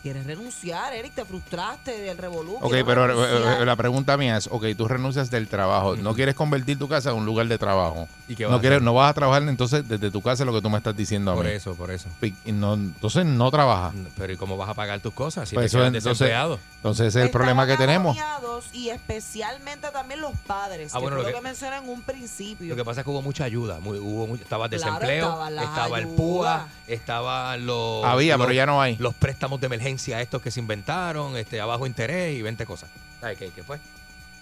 quieres renunciar, Eric, te frustraste del revolú. Ok, pero renunciar. eh, la pregunta mía es, ok, tú renuncias del trabajo, no quieres convertir tu casa en un lugar de trabajo. ¿Y qué vas No, a quieres, hacer? no vas a trabajar entonces desde tu casa lo que tú me estás diciendo a Por mí. eso, por eso. Y no- entonces no trabajas. Pero ¿y cómo vas a pagar tus cosas si Pues te eso quedas entonces- desempleado? Entonces ese es el problema que tenemos. Y especialmente también los padres, Ah, que bueno, lo que- que mencioné en un principio. Lo que pasa es que hubo mucha ayuda. muy- hubo mucha- estaba el Claro, desempleo, estaba el. PUA, estaban los. Había, los- pero ya no hay. Los préstamos de emergencia estos que se inventaron, este, a bajo interés y 20 cosas. ¿Sabes qué, qué fue?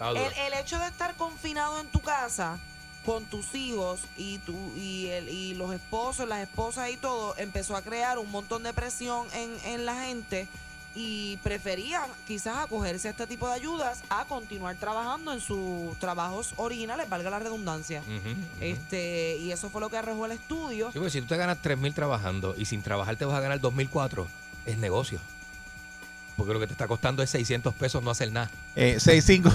El, el hecho de estar confinado en tu casa con tus hijos y tu y el, y los esposos, las esposas y todo, empezó a crear un montón de presión en, en la gente y preferían quizás acogerse a este tipo de ayudas a continuar trabajando en sus trabajos originales, valga la redundancia. Este, y eso fue lo que arrojó el estudio. Sí, porque si tú te ganas 3 mil trabajando y sin trabajar te vas a ganar 2004, es negocio. Porque lo que te está costando es 600 pesos no hacer nada. Eh, 65,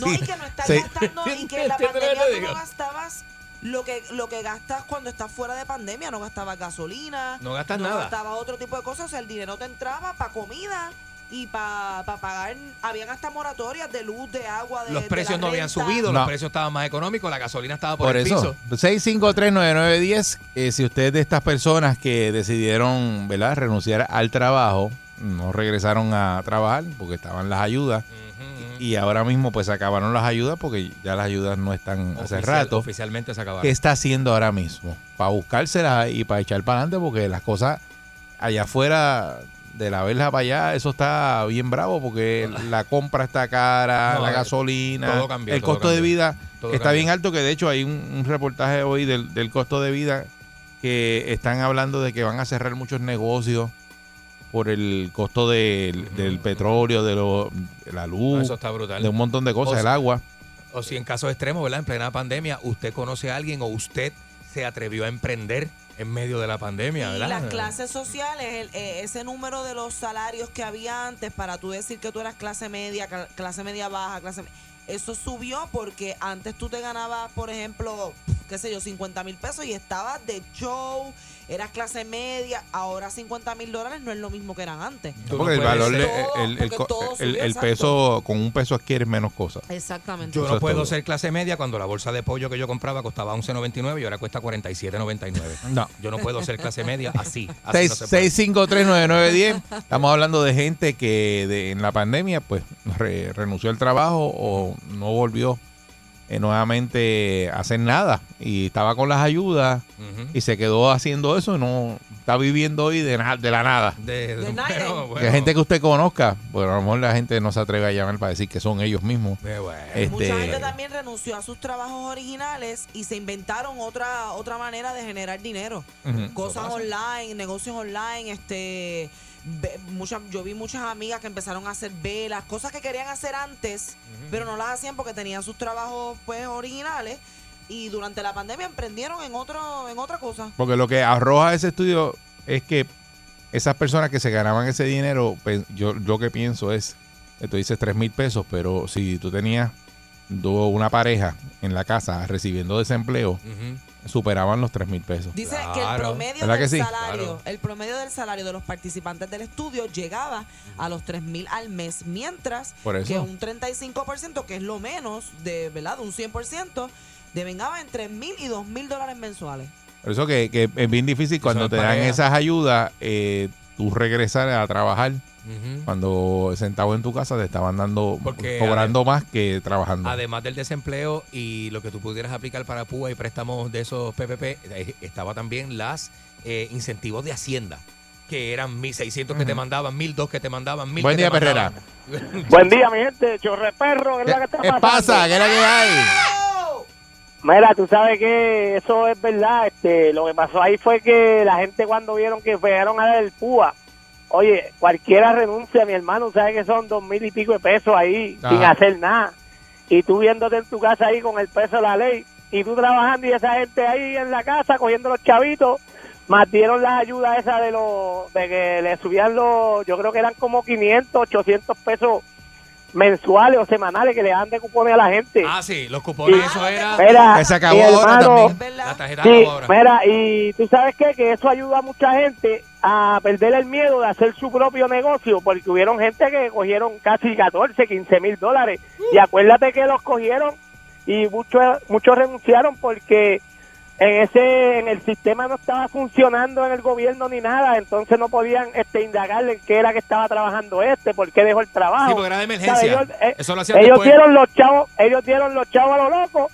No, y que no estás seis- gastando, y que en la ¿Entiendes lo que pandemia te tú digo? no gastabas lo que, lo que gastas cuando estás fuera de pandemia, no gastabas gasolina, No gastas no nada. gastabas otro tipo de cosas, o sea, el dinero te entraba para comida y para pagar, habían hasta moratorias de luz, de agua, de Los de precios la no habían renta. subido, No. los precios estaban más económicos, la gasolina estaba por, Por el eso, piso. 6539910, eh, si usted es de estas personas que decidieron, ¿verdad?, renunciar al trabajo, no regresaron a trabajar porque estaban las ayudas y ahora mismo pues se acabaron las ayudas porque ya las ayudas no están hace rato. Oficialmente se acabaron. ¿Qué está haciendo ahora mismo? Para buscárselas y para echar para adelante porque las cosas allá afuera de la verja para allá, eso está bien bravo porque la compra está cara, No, la eh, gasolina, todo cambió, el todo costo de vida Todo está cambió. bien alto que de hecho hay un, un reportaje hoy del, del costo de vida que están hablando de que van a cerrar muchos negocios por el costo del, del petróleo, de, lo- de la luz, Eso está brutal. de un montón de cosas, O el agua. O si en casos extremos, ¿verdad? En plena pandemia, usted conoce a alguien o usted se atrevió a emprender en medio de la pandemia, Y ¿verdad? las clases sociales, el- eh, ese número de los salarios que había antes para tú decir que tú eras clase media, cla- clase media baja, clase eso subió porque antes tú te ganabas, por ejemplo, qué sé yo, 50 mil pesos y estabas de show, eras clase media, ahora 50 mil dólares no es lo mismo que eran antes. Porque el valor, le- Todo, el, peso, con un peso adquieres menos cosas. Exactamente. Yo Eso no puedo todo. ser clase media cuando la bolsa de pollo que yo compraba costaba 11.99 y ahora cuesta 47.99. No. Yo no puedo ser clase media así. así no se puede. 6539910. Estamos hablando de gente que de- en la pandemia pues re- renunció al trabajo o no volvió eh, nuevamente hacer nada y estaba con las ayudas y se quedó haciendo eso y no está viviendo hoy de, na- de la nada. De, De bueno, Que bueno. gente que usted conozca, pues a lo mejor la gente no se atreve a llamar para decir que son ellos mismos. Eh, bueno. Este, Mucha gente también renunció a sus trabajos originales y se inventaron otra otra manera de generar dinero. Cosas online, negocios online, este muchas yo vi muchas amigas que empezaron a hacer velas, cosas que querían hacer antes, pero no las hacían porque tenían sus trabajos pues originales y durante la pandemia emprendieron en otro en otra cosa. Porque lo que arroja ese estudio es que esas personas que se ganaban ese dinero, pe- yo lo que pienso es, que tú dices 3 mil pesos, pero si tú tenías do- una pareja en la casa recibiendo desempleo. Superaban los 3 mil pesos. Dice que el promedio ¿Verdad del que sí? salario, Claro. el promedio del salario de los participantes del estudio llegaba a los 3 mil al mes, mientras Por eso. que un 35%, que es lo menos de, ¿verdad? De un 100%, devengaba en 3 mil y 2 mil dólares mensuales. Por eso que, que es bien difícil cuando es te dan pareja. esas ayudas, eh, tú regresar a trabajar. Cuando sentado en tu casa te estaban dando, Porque cobrando más que trabajando. Además del desempleo y lo que tú pudieras aplicar para PUA y préstamos de esos PPP, eh, estaba también las eh, incentivos de Hacienda, que eran 1.600 que te mandaban, 1.002 que te mandaban, 1.000 Buen día, Perrera. Buen día, mi gente. Chorre perro, ¿qué es ¿Qué, la que está qué pasando? pasa? ¿Qué es la que hay? Mira, tú sabes que eso es verdad. Este, lo que pasó ahí fue que la gente cuando vieron que fueron a dar el PUA, oye, cualquiera renuncia, mi hermano, sabes que son dos mil y pico de pesos ahí sin hacer nada. Y tú viéndote en tu casa ahí con el peso de la ley y tú trabajando y esa gente ahí en la casa cogiendo los chavitos, más dieron la ayuda esa de los, de que le subían los, yo creo que eran como 500, 800 pesos mensuales o semanales que le dan de cupones a la gente. Ah, sí, los cupones, Y- eso era Mira, Que se acabó ahora hermano, también. La tarjeta Sí, acabó ahora. mira, y tú sabes qué? que eso ayuda a mucha gente a perder el miedo de hacer su propio negocio, porque hubieron gente que cogieron casi 14, 15 mil dólares, y acuérdate que los cogieron y muchos muchos renunciaron porque en ese en el sistema no estaba funcionando en el gobierno ni nada, entonces no podían este indagarle en qué era que estaba trabajando este, por qué dejó el trabajo. Sí, porque era de emergencia. Ellos, eh, Eso lo hacían ellos después. dieron los chavos, ellos dieron los chavos a lo loco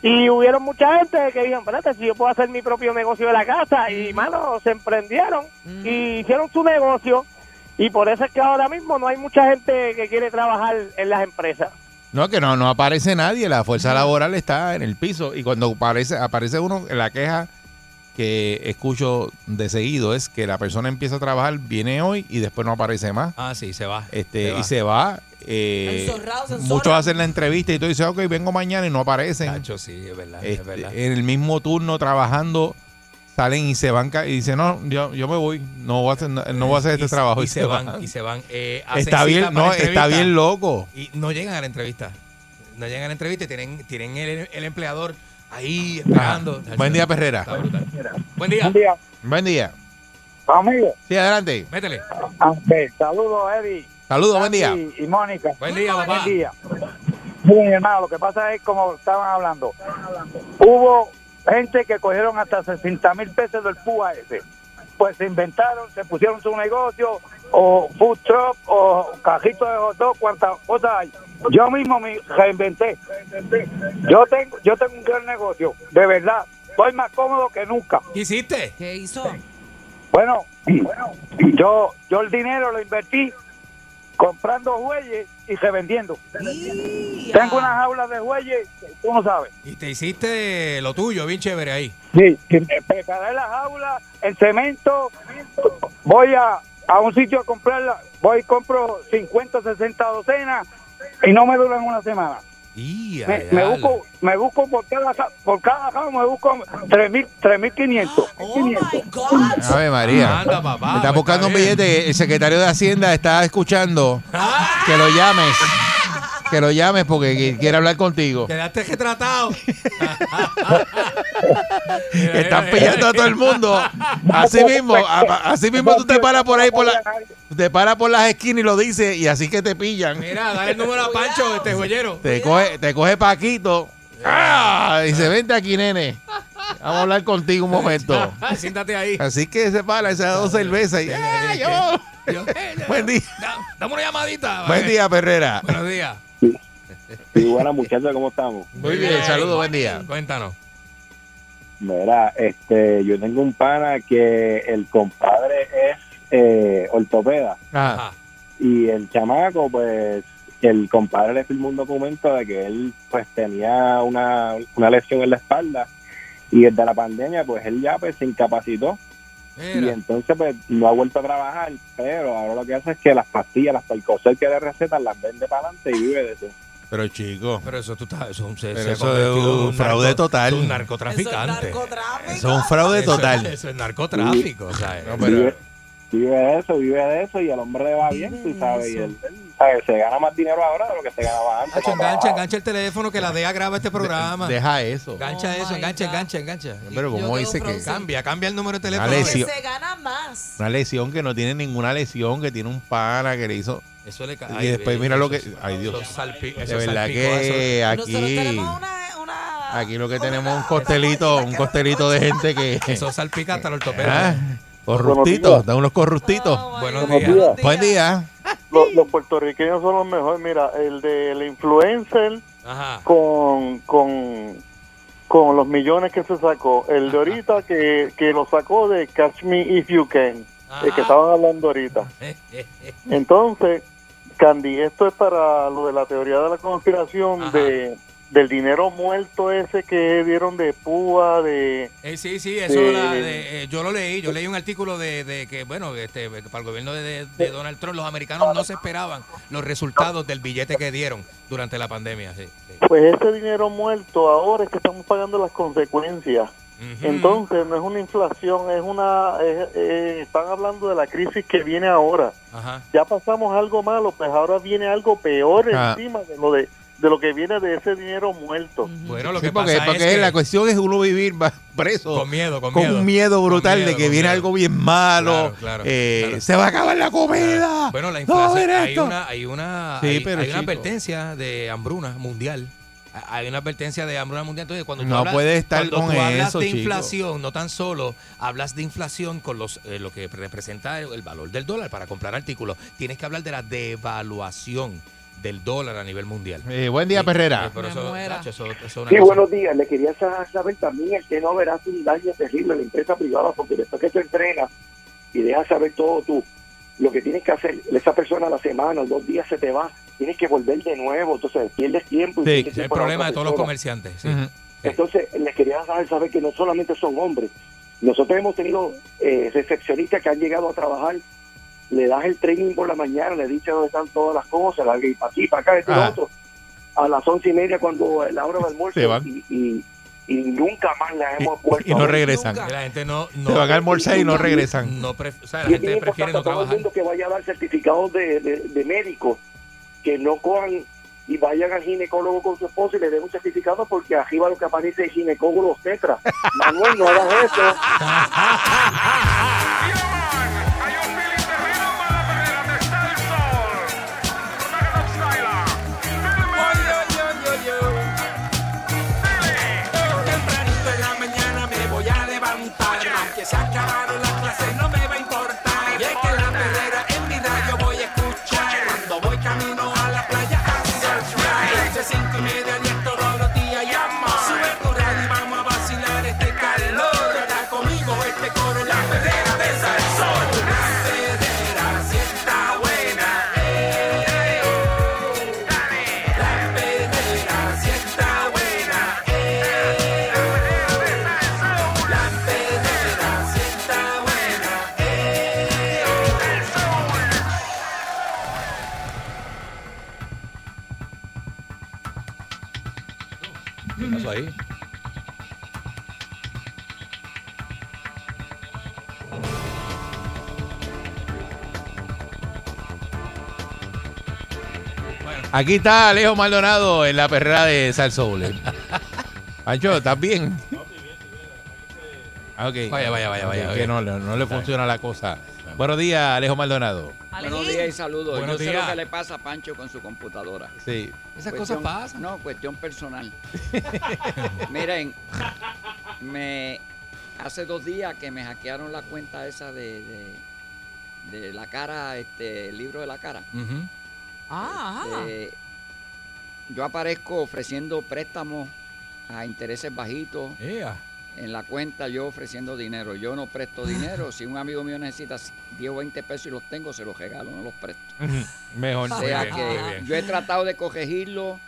y hubieron mucha gente que dijeron, espérate, si yo puedo hacer mi propio negocio de la casa y mano, se emprendieron y hicieron su negocio y por eso es que ahora mismo no hay mucha gente que quiere trabajar en las empresas. No, que no, no aparece nadie, la fuerza laboral está en el piso y cuando aparece, aparece uno, la queja que escucho de seguido es que la persona empieza a trabajar, viene hoy y después no aparece más. Ah, sí, se va. Este, Se va. y se va. eh, se muchos hacen la entrevista y tú dices, ok, vengo mañana y no aparecen. Tacho, sí, es verdad, es Este, verdad. en el mismo turno trabajando salen y se van ca- y dicen, no, yo, yo me voy, no voy a hacer, no, no voy a hacer este trabajo. Y, se van, y se van. Eh, Está bien, no, está bien loco. Y no llegan a la entrevista. No llegan a la entrevista y tienen, tienen el, el empleador ahí esperando. Ah, Buen día, Perrera. Buen día. Buen día. amigo. Sí, adelante. Métele. Saludos, Eddie. Saludos, buen día. y Mónica. Buen día, papá. día. Miren, hermano, lo que pasa es como estaban hablando. Hubo gente que cogieron hasta 60 mil pesos del PUA ese. Pues se inventaron, se pusieron su negocio, o food truck, o cajito de hot dog, cuantas cosas hay. Yo mismo me reinventé. Yo tengo, yo tengo un gran negocio, de verdad. Estoy más cómodo que nunca. ¿Qué hiciste? ¿Qué hizo? Bueno, yo, yo el dinero lo invertí comprando jueyes y revendiendo. Y- Tengo unas jaulas de jueyes, tú no sabes. Y te hiciste lo tuyo, bien chévere ahí. Sí, preparé las jaulas, el cemento, voy a, a un sitio a comprarla, voy y compro 50, 60 docenas y no me duran una semana. Y, Me, me busco, me busco por cada, por cada ramo, me busco 3.000 3.500. Oh Ave María. Anda, papá, Me está pues, buscando un está bien. billete. El secretario de Hacienda está escuchando. Ah. Que lo llames. Que lo llames porque qui- quiere hablar contigo. Quedaste retratado. Están pillando a todo el mundo. Así mismo, así mismo tú te paras por ahí por la, te paras por las esquinas y lo dices y así que te pillan. Mira, dale el número a Pancho, este joyero. Te coge, te coge Paquito. ¡Ah! Dice, vente aquí, nene. Vamos a hablar contigo un momento. Siéntate ahí. Así que se para, se da dos cervezas y ¡ah, yo! Yo, eh, Buen día. da- Dame una llamadita. Buen día, Perrera. Buenos días. Sí, buenas muchachos, ¿cómo estamos? Muy bien, saludos, buen día. Cuéntanos. Mira, este, yo tengo un pana que el compadre es eh, ortopeda Ajá. y el chamaco, pues, el compadre le firmó un documento de que él, pues, tenía una, una lesión en la espalda y desde la pandemia, pues, él ya, pues, se incapacitó y entonces, pues, no ha vuelto a trabajar, pero ahora lo que hace es que las pastillas, las Percocet que le recetan, las vende para adelante y vive de eso. Pero chico, Pero eso tú estás. Eso, se, Pero se eso es convertido en un fraude total. Un narcotraficante. eso es un fraude Eso es- total. Eso es narcotráfico. o sea, No, pero- vive, de eso, vive de eso y al hombre le va bien, tú sabes, y él, ¿sabes? se gana más dinero ahora de lo que se ganaba antes. Cuando engancha, engancha el teléfono que la DEA graba este programa. Deja eso. Engancha Oh eso, engancha, engancha, engancha. Pero como dice que. Cambia, cambia el número de Una teléfono. lesión. Que se gana más. una lesión que no tiene ninguna lesión, que tiene un pana que le hizo. Eso le ca- Y ay, después mira lo eso- que. Ay, Dios. eso De eso verdad que Nosotros aquí. tenemos una, una Aquí lo que tenemos es un costelito, un costelito de gente que. Eso, eso salpica hasta el ortopeda. Corruptitos, da unos corruptitos. Oh, Buenos días. Buen día. Los, los puertorriqueños son los mejores. Mira, el del influencer Ajá. con, con, con los millones que se sacó. El de ahorita que, que lo sacó de Catch Me If You Can, el que Ajá. estaban hablando ahorita. Entonces, Candy, esto es para lo de la teoría de la conspiración Ajá. de del dinero muerto ese que dieron de púa, de... Eh, sí, sí, eso Sí. la de- eh, yo lo leí, yo leí un artículo de, de que, bueno, este, para el gobierno de, de- de Donald Trump, los americanos no se esperaban los resultados del billete que dieron durante la pandemia. Sí, sí. Pues ese dinero muerto ahora es que estamos pagando las consecuencias. Entonces, no es una inflación, es una... es- eh, están hablando de la crisis que viene ahora. Ajá. Ya pasamos algo malo, pues ahora viene algo peor Ah. encima de lo de, de lo que viene de ese dinero muerto. Bueno, lo Sí, que porque, pasa porque es que la cuestión es uno vivir va- preso. con miedo, con, con miedo. un miedo brutal Con de que viene miedo. algo bien malo, Claro, claro, eh, claro. se va a acabar la comida. Bueno, la inflación, hay esto. una, hay una, Sí, hay, pero, hay una advertencia de hambruna mundial. Hay una advertencia de hambruna mundial. Entonces, cuando tú No hablas, puedes estar cuando con tú hablas eso, de chico. inflación, no tan solo hablas de inflación con los eh, lo que representa el, el valor del dólar para comprar artículos, tienes que hablar de la devaluación del dólar a nivel mundial. Eh, buen día, Sí, Perrera. eso, eso- eso Sí, buenos días. Le quería sa- saber también el que no verás un daño terrible en la empresa privada, porque después que tú entrenas y dejas saber todo tú, lo que tienes que hacer, esa persona a la semana o dos días se te va, tienes que volver de nuevo, entonces pierdes tiempo. y Sí, es el problema de todos los comerciantes. sí. Entonces, les quería saber, saber que no solamente son hombres. Nosotros hemos tenido eh, recepcionistas que han llegado a trabajar, le das el training por la mañana, le dices dónde están todas las cosas, la y para aquí, para acá, esto y lo Ah. otro. A las once y media, cuando la hora del almuerzo, y, y, y nunca más la Y, hemos vuelto y no regresan. Nunca. La gente no, Se van a no, almorzar y no regresan. no o sea, la Y gente prefiere no a todo el trabajar. mundo que vaya a dar certificados de, de, de médicos, que no cojan y vayan al ginecólogo con su esposo y le den un certificado porque arriba lo que aparece es ginecólogo tetra. Manuel, no hagas eso. Aquí está Alejo Maldonado en la perrera de Salsoul. Pancho, ¿estás bien? Ah, ok. Vaya, vaya, vaya, Ok, vaya, Que vaya. no, no le funciona la cosa. Buenos días, Alejo Maldonado. Buenos días y saludos. Buenos Yo sé días. lo que le pasa a Pancho con su computadora. Sí. Esas Cuestión- cosas pasan. No, cuestión personal. Miren, me hace dos días que me hackearon la cuenta esa de, de, de la cara, este, el libro de la cara. Ujú. Ah, ajá. Este, yo aparezco ofreciendo préstamos a intereses bajitos. En la cuenta yo ofreciendo dinero. Yo no presto dinero. Si un amigo mío necesita 10 o 20 pesos y los tengo, se los regalo, no los presto. Mejor. O sea bien, que yo he tratado de corregirlo.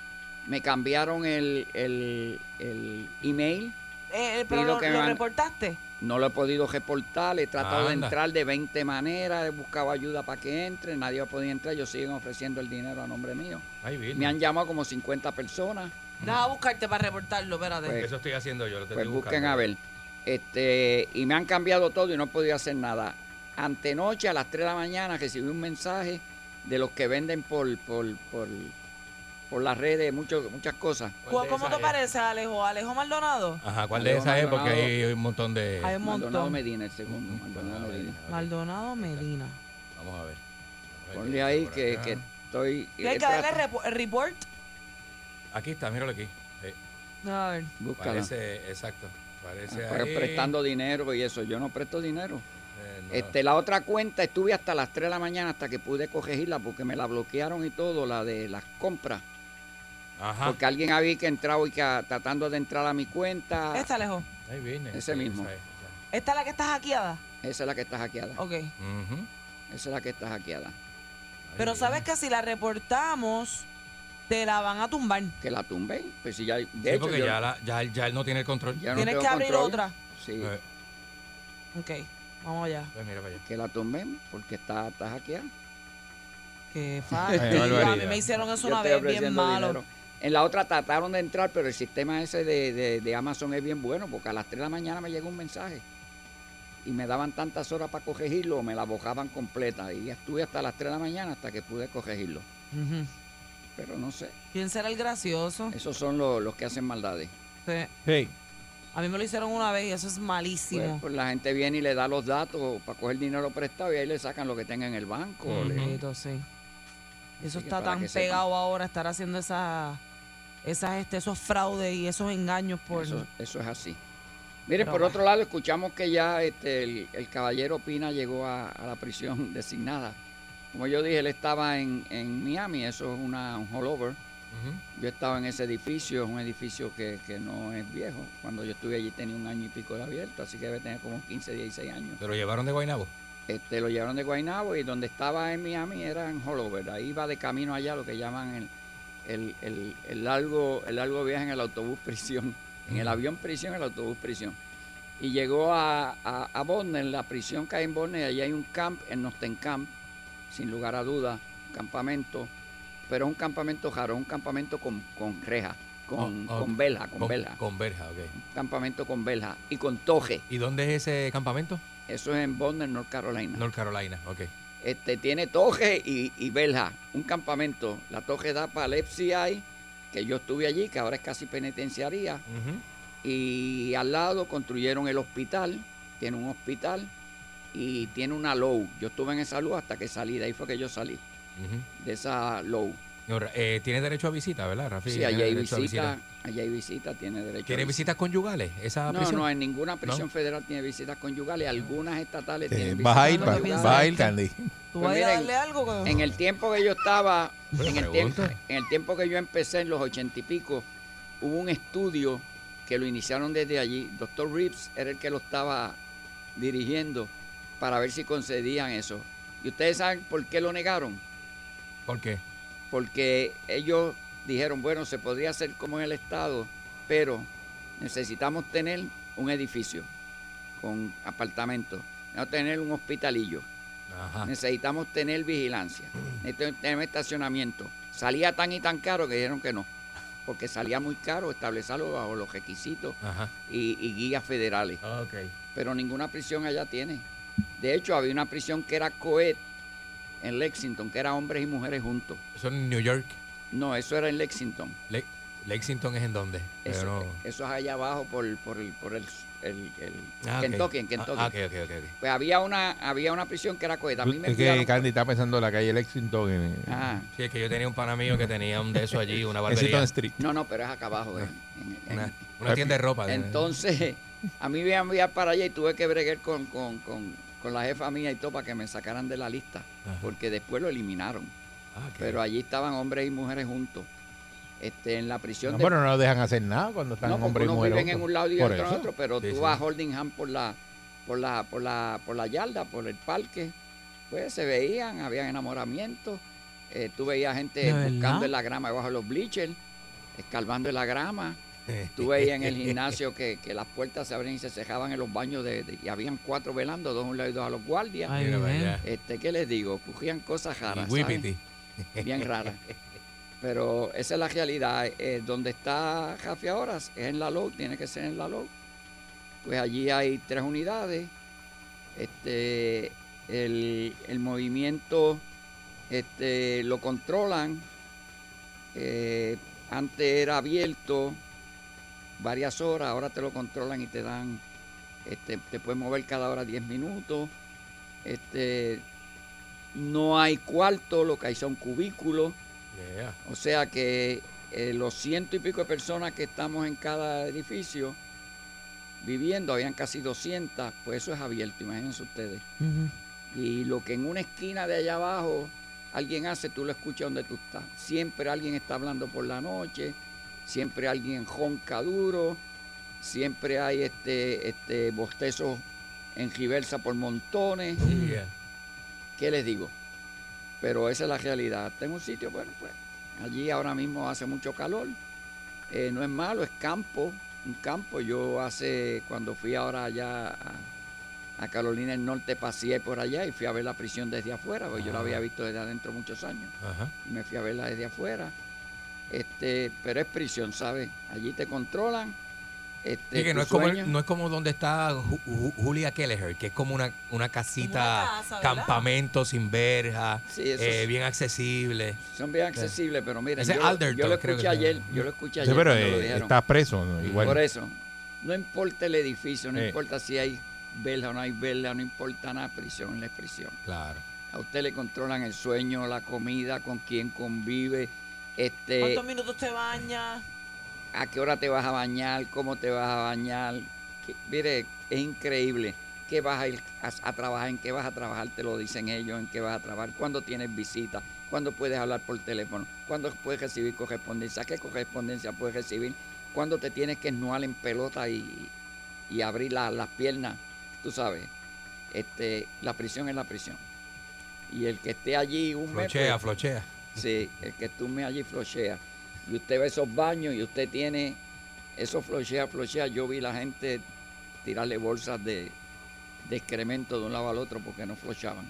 Me cambiaron el, el, el email. Eh, pero lo, que me lo reportaste. No lo he podido reportar. He tratado de entrar de 20 maneras. He buscado ayuda para que entre. Nadie ha podido entrar. Ellos siguen ofreciendo el dinero a nombre mío. Ay. Me han llamado como 50 personas. Deja buscarte para reportarlo, espérate. Pues- Eso estoy haciendo yo. Lo Pues busquen a ver. Este, y me han cambiado todo y no he podido hacer nada. Antenoche a las 3 de la mañana recibí un mensaje de los que venden por, por, por, por las redes mucho- muchas cosas. ¿Cómo ¿Cómo te parece, Alejo? ¿Alejo Maldonado? Ajá, ¿cuál de esas es? Porque Maldonado. hay un montón de. Hay un Maldonado montón. Medina, el segundo. Maldonado Medina. Maldonado Medina. Vamos a ver. Ponle ahí que, que estoy. ¿Qué hay he que darle el report? Aquí está, míralo aquí. Sí. A ver. Búscala. Parece, exacto. Parece ahí. prestando dinero y eso. Yo no presto dinero. Eh, no. Este, la otra cuenta estuve hasta las 3 de la mañana hasta que pude corregirla porque me la bloquearon y todo, la de las compras. Ajá. Porque alguien había que entrado y que a- tratando de entrar a mi cuenta. Esta, Alejo. Ahí viene. Ese Sí, mismo. esa es, ¿Esta es la que está hackeada? Esa es la que está hackeada. Ok. esa. Es la que está hackeada. Pero sabes que si la reportamos, te la van a tumbar. Que la tumbe. Pues si ya. De Sí, hecho, porque yo- ya, la- ya, él- ya él no tiene el control. ya Tienes que abrir control. otra. Sí. Eh, Ok, vamos allá. pues mira para allá. Que la tumben porque está, está hackeada. Qué fácil. a mí me hicieron eso Yo una vez bien malo. dinero. En la otra trataron de entrar, pero el sistema ese de, de- de Amazon es bien bueno, porque a las 3 de la mañana me llegó un mensaje y me daban tantas horas para corregirlo, o me la bojaban completa. Y estuve hasta las 3 de la mañana hasta que pude corregirlo. Pero no sé, ¿Quién será el gracioso? esos son los, los que hacen maldades. Sí. A mí me lo hicieron una vez y eso es Pues, malísimo. pues la gente viene y le da los datos para coger dinero prestado y ahí le sacan lo que tenga en el banco. Le- Bendito, sí. Eso Así está tan que sepan. pegado ahora, estar haciendo esas, esas, este, esos fraudes y esos engaños por... Eso, eso es así. Mire, Pero por otro lado, escuchamos que ya este, el, el caballero Pina llegó a, a la prisión designada. Como yo dije, él estaba en, en Miami, eso es una, un hollover. Ujú. Yo estaba en ese edificio, es un edificio que, que no es viejo. Cuando yo estuve allí tenía un año y pico de abierto, así que debe tener como 15, 16 años. ¿Se lo llevaron de Guaynabo? Este, lo llevaron de Guaynabo y donde estaba en Miami era en Hollover. Ahí iba de camino allá, lo que llaman el, el, el- el largo, el largo viaje en el autobús prisión. En el avión prisión, el autobús prisión. Y llegó a, a, a Bonner, la prisión que hay en Bonner, allí hay un camp, el Nosten Camp, sin lugar a dudas, campamento. Pero un campamento raro, un campamento con, con reja, con, Oh, oh, con verja, con, verja. Con verja, ok. Un campamento con verja y con toje. ¿Y dónde es ese campamento? Eso es en Bonner, North Carolina. North Carolina, ok. Este, tiene toje y, y un campamento. La toje da para el FCI, que yo estuve allí, que ahora es casi penitenciaría. Y al lado construyeron el hospital, tiene un hospital y tiene una low. Yo estuve en esa low hasta que salí, de ahí fue que yo salí, de esa low. Eh, tiene derecho a visita, ¿verdad, Rafi? Sí, allá hay visita, allá hay visita, tiene derecho ¿Tiene a visita. visitas conyugales esa No, prisión? no, en ninguna prisión ¿No? federal tiene visitas conyugales, algunas estatales Eh, tienen vas a ir, visitas piensas vas a conyugales. ir, Candy. ¿Tú Pues vas a ir a miren, darle algo? En el tiempo que yo estaba, en el, tiempo, en el tiempo que yo empecé, en los ochenta y pico, hubo un estudio que lo iniciaron desde allí. Doctor Reeves era el que lo estaba dirigiendo para ver si concedían eso. ¿Y ustedes saben por qué lo negaron? ¿Por qué? Porque ellos dijeron, bueno, se podría hacer como en el Estado, pero necesitamos tener un edificio con apartamentos, necesitamos tener un hospitalillo, Ajá. necesitamos tener vigilancia, necesitamos tener estacionamiento. Salía tan y tan caro que dijeron que no, porque salía muy caro establecerlo bajo los requisitos y, y guías federales. Pero ninguna prisión allá tiene. De hecho, había una prisión que era coed en Lexington, que era hombres y mujeres juntos. Eso en New York. No, eso era en Lexington. Le- Lexington es en dónde? Eso, eso es allá abajo por, por el, por el, el- el Ah. Kentucky, en Kentucky. Ah, ok, ok, ok, ok. Pues había una, había una prisión que era coed. A mí me Es que Candy está pensando en la calle Lexington. En, Ah. Sí, es que yo tenía un pana mío que tenía un de esos allí, una barbería. Street. No, no, pero es acá abajo. eh, en- en- Una, una tienda de ropa. Entonces, a mí me iban a enviar para allá y tuve que bregar con, con, con, con la jefa mía y todo para que me sacaran de la lista, Ajá. porque después lo eliminaron. Ah. Pero allí estaban hombres y mujeres juntos. Este, en la prisión No, de... pero no dejan hacer nada cuando están No, hombres y mujeres. viven en juntos. un lado y Por otro en otro, pero Sí, tú sí. vas a Holdingham por la, por la, por la, por la yarda, por el parque, pues se veían, habían enamoramientos, eh, tú veías gente buscando en la grama debajo de los bleachers, escarbando en la grama, tú veías en el gimnasio que, que las puertas se abrían y se cejaban en los baños de, de- y habían cuatro velando, dos a un lado y dos a los guardias. Ay. Este, ¿qué les digo? Cogían cosas raras. bien raras. Pero esa es la realidad. Eh, donde está Jafi ahora es en la LOC, tiene que ser en la LOC. Pues allí hay tres unidades. Este, el, el movimiento este, lo controlan. Eh, antes era abierto varias horas, ahora te lo controlan y te dan, este, te puedes mover cada hora 10 minutos. Este, no hay cuarto, lo que hay son cubículos. Yeah. O sea que eh, los ciento y pico de personas que estamos en cada edificio viviendo, habían casi 200, pues eso es abierto, imagínense ustedes. Y lo que en una esquina de allá abajo alguien hace, tú lo escuchas donde tú estás. Siempre alguien está hablando por la noche, siempre alguien jonca duro, siempre hay este, este bostezos en reversa por montones. Yeah. ¿Qué les digo? Pero esa es la realidad. Tengo un sitio, bueno, pues allí ahora mismo hace mucho calor. Eh, no es malo, es campo, un campo. Yo hace, cuando fui ahora allá a, a Carolina del Norte, paseé por allá y fui a ver la prisión desde afuera, porque yo la había visto desde adentro muchos años. Ajá. Me fui a verla desde afuera. Este, pero es prisión, ¿sabes? Allí te controlan. Este, Sí, que no es, como, no es como donde está Ju- Ju- Julia Kelleher, que es como una, una casita, Como una campamento sin verja, Sí, eh, es- bien accesible. Son bien accesibles, pero miren, Ese yo, Alderton, yo lo creo que escuché ayer, yo lo escuché Sí, ayer pero cuando lo eh, dijeron. está preso, ¿no? igual. Por eso, no importa el edificio, no Eh. importa si hay verja o no hay verja, no importa nada, prisión es la prisión. Claro. A usted le controlan el sueño, la comida, con quién convive, este, ¿Cuántos minutos te bañas? A qué hora te vas a bañar, cómo te vas a bañar. Que- mire, es increíble. ¿Qué vas a ir a, a trabajar? ¿En qué vas a trabajar? Te lo dicen ellos, en qué vas a trabajar, cuándo tienes visita, cuándo puedes hablar por teléfono, cuándo puedes recibir correspondencia, qué correspondencia puedes recibir, cuándo te tienes que esnuar en pelota y, y abrir la- las piernas, tú sabes. Este, la prisión es la prisión. Y el que esté allí un mes, Flochea, pues, flochea. Sí, el que estuve allí flochea. Y usted ve esos baños y usted tiene esos flochea, flochea. Yo vi la gente tirarle bolsas de, excremento de un lado al otro porque no flochaban.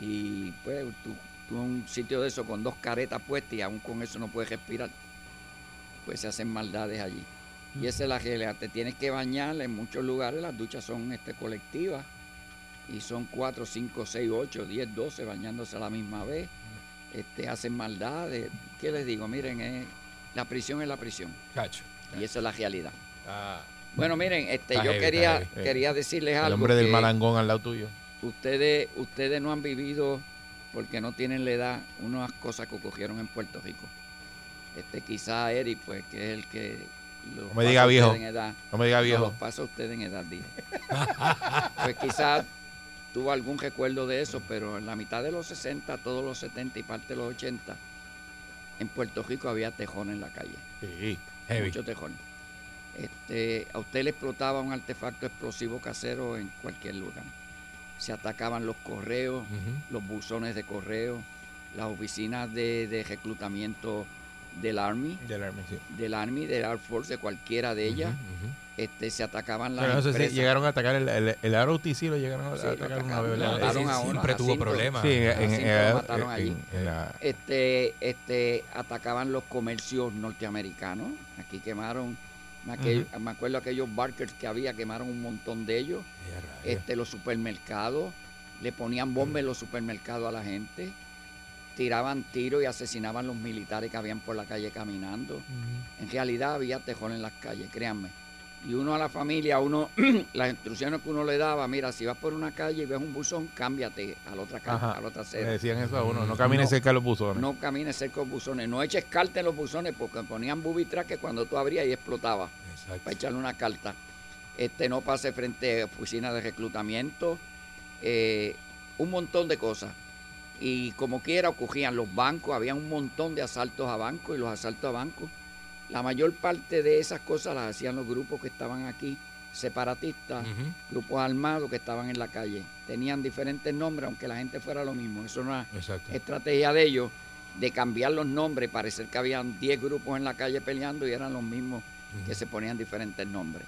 Y pues tú, tú en un sitio de eso con dos caretas puestas y aún con eso no puedes respirar. Pues se hacen maldades allí. Y esa es la realidad. Te tienes que bañar en muchos lugares. Las duchas son este, colectivas. Y son 4, 5, 6, 8, 10, 12 bañándose a la misma vez. Este, hacen maldades. ¿Qué les digo? Miren, eh, la prisión es la prisión. Cacho. Y esa es la realidad. Ah. Bueno, miren, este, yo heavy, quería, quería decirles algo. El hombre del malangón al lado tuyo. Ustedes, ustedes no han vivido, porque no tienen la edad, unas cosas que ocurrieron en Puerto Rico. Este, quizá Eric, pues, que es el que No me diga viejo. en edad. No me diga viejo. los pasa a usted en edad, dije. pues quizás tuvo algún recuerdo de eso, pero en la mitad de los 60, todos los 70 y parte de los 80, en Puerto Rico había tejón en la calle. Sí, heavy. Mucho tejón. Este, a usted le explotaba un artefacto explosivo casero en cualquier lugar. Se atacaban los correos, los buzones de correo, las oficinas de, de reclutamiento del Army, Del Army, sí. del Army, del Air Force, de cualquiera de ellas. Este, se atacaban las Pero no sé si empresas. llegaron a atacar el, el, el ROTC, lo llegaron a Sí, lo atacar una a siempre a tuvo problemas. Sí, en, A en- cinco en- lo mataron en- allí. en la- Este, este, atacaban los comercios norteamericanos. Aquí quemaron, me, aquel- me acuerdo aquellos barkers que había, quemaron un montón de ellos. Este, los supermercados, le ponían bombas en los supermercados a la gente, tiraban tiros y asesinaban los militares que habían por la calle caminando. En realidad había tejón en las calles, créanme. Y uno a la familia, uno, las instrucciones que uno le daba, mira, si vas por una calle y ves un buzón, cámbiate a la otra calle, a la otra Le acera. decían eso a uno, no camines No. cerca de los buzones. No camines cerca de los buzones, no eches carta en los buzones porque ponían booby track que cuando tú abrías y explotaba para echarle una carta. Este no pase frente a oficinas de reclutamiento, eh, un montón de cosas. Y como quiera ocurrían los bancos, había un montón de asaltos a bancos y los asaltos a bancos. La mayor parte de esas cosas las hacían los grupos que estaban aquí, separatistas, grupos armados que estaban en la calle. Tenían diferentes nombres, aunque la gente fuera lo mismo. Eso no era Exacto. estrategia de ellos de cambiar los nombres, parecer que habían 10 grupos en la calle peleando y eran los mismos que se ponían diferentes nombres.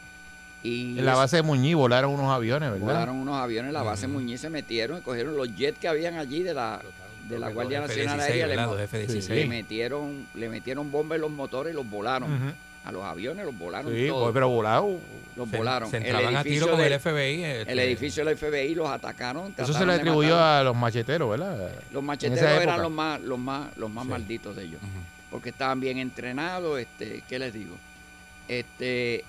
Y En la base de Muñiz volaron unos aviones, ¿verdad? volaron unos aviones en la base Muñiz, se metieron y cogieron los jets que habían allí de la, de la Guardia F-16, Nacional Aérea, le, ¿verdad? mo- Los F-16. le metieron, le metieron bombas en los motores y los volaron. A los aviones los volaron Sí, todos. pero volado. Los Se- volaron. se El entraban a tiro edificio con el del- FBI, este- El edificio del FBI los atacaron. Eso se le de atribuyó a los macheteros, ¿verdad? Los macheteros eran los más, los más, los más malditos de ellos. Porque estaban bien entrenados, este, ¿qué les digo? Este,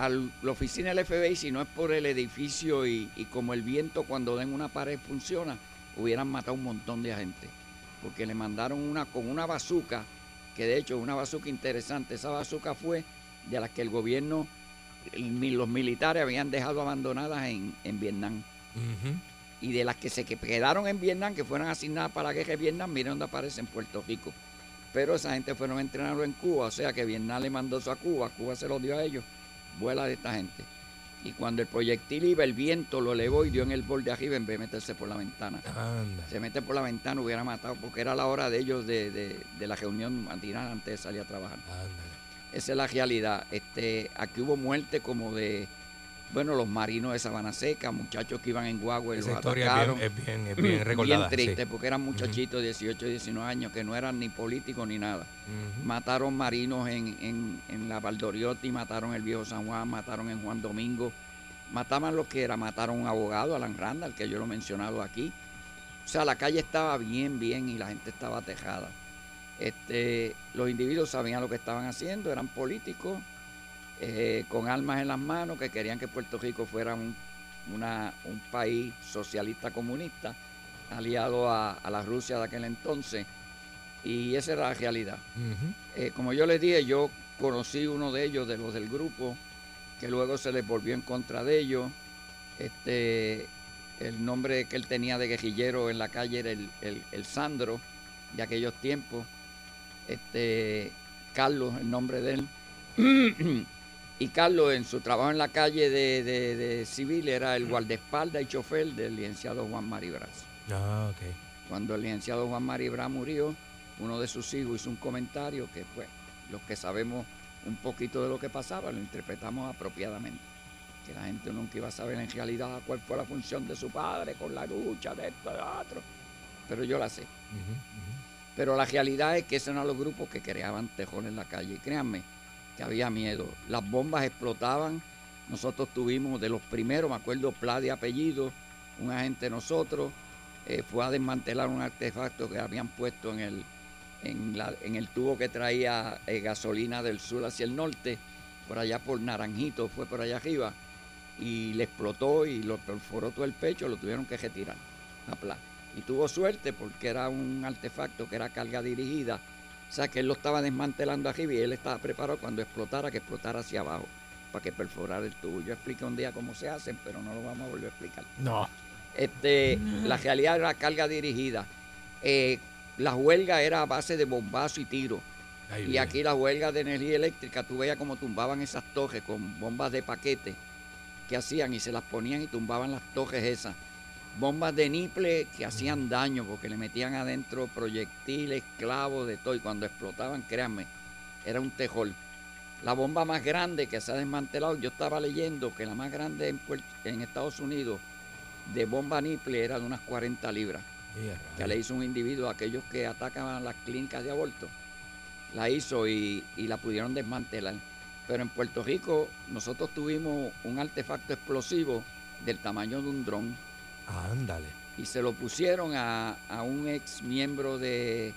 a la oficina del FBI, si no es por el edificio y, y como el viento cuando den una pared funciona, hubieran matado un montón de gente. Porque le mandaron una con una bazuca, que de hecho es una bazuca interesante. Esa bazuca fue de las que el gobierno, el los militares habían dejado abandonadas en, en Vietnam y de las que se que quedaron en Vietnam, que fueron asignadas para la guerra de Vietnam, miren dónde aparece en Puerto Rico. Pero esa gente fueron entrenados en Cuba, o sea que Vietnam le mandó eso a Cuba, Cuba se lo dio a ellos, vuela de esta gente. Y cuando el proyectil iba, el viento lo elevó y dio en el borde arriba en vez de meterse por la ventana. Anda. Se mete por la ventana, hubiera matado, porque era la hora de ellos de, de- de la reunión matinal antes de salir a trabajar. Esa es la realidad. Este, aquí hubo muerte como de, bueno, los marinos de Sabana Seca, muchachos que iban en guagua y Esa los historia es bien- es bien- es bien recordada, Bien triste, sí. porque eran muchachitos de 18 y 19 años que no eran ni políticos ni nada. Mataron marinos en, en, en la Valdoriotti, mataron el viejo San Juan, mataron en Juan Domingo. Mataban lo que era, mataron a un abogado, Alan Randall, que yo lo he mencionado aquí. O sea, la calle estaba bien, bien y la gente estaba atejada. Este, los individuos sabían lo que estaban haciendo, eran políticos, eh, con armas en las manos, que querían que Puerto Rico fuera un, una- un país socialista comunista, aliado a, a la Rusia de aquel entonces. Y esa era la realidad. Eh, como yo les dije, yo conocí uno de ellos, de los del grupo, que luego se les volvió en contra de ellos. Este, el nombre que él tenía de guerrillero en la calle era el, el- el Sandro de aquellos tiempos. Este, Carlos, el nombre de él. y Carlos, en su trabajo en la calle de, de- de civil, era el guardaespaldas y chofer del licenciado Juan Maribras. Ah, ok. Cuando el licenciado Juan Maribra murió, uno de sus hijos hizo un comentario que, pues, los que sabemos un poquito de lo que pasaba, lo interpretamos apropiadamente. Que la gente nunca iba a saber en realidad cuál fue la función de su padre con la lucha de esto, de otro. Pero yo la sé. Pero la realidad es que esos eran los grupos que creaban tejón en la calle. Y créanme que había miedo. Las bombas explotaban. Nosotros tuvimos de los primeros, me acuerdo, Pla de apellido, un agente de nosotros, eh, fue a desmantelar un artefacto que habían puesto en el, en, la- en el tubo que traía eh, gasolina del sur hacia el norte, por allá por Naranjito, fue por allá arriba, y le explotó y lo perforó todo el pecho, lo tuvieron que retirar a Pla. Y tuvo suerte porque era un artefacto que era carga dirigida, o sea que él lo estaba desmantelando arriba y él estaba preparado cuando explotara, que explotara hacia abajo, para que perforara el tubo. Yo expliqué un día cómo se hacen, pero no lo vamos a volver a explicar. No. Este, la realidad era carga dirigida. Eh, la huelga era a base de bombazo y tiro. Ay, y bien. aquí la huelga de energía eléctrica, tú veías cómo tumbaban esas torres con bombas de paquete que hacían y se las ponían y tumbaban las torres esas. Bombas de niple que hacían daño porque le metían adentro proyectiles, clavos, de todo. Y cuando explotaban, créanme, era un tejol. La bomba más grande que se ha desmantelado, yo estaba leyendo que la más grande en, Estados Unidos de bomba niple era de unas 40 libras, que le hizo un individuo a aquellos que atacan a las clínicas de aborto. La hizo y, y la pudieron desmantelar. Pero en Puerto Rico nosotros tuvimos un artefacto explosivo del tamaño de un dron Ándale. y se lo pusieron a, a un ex miembro de,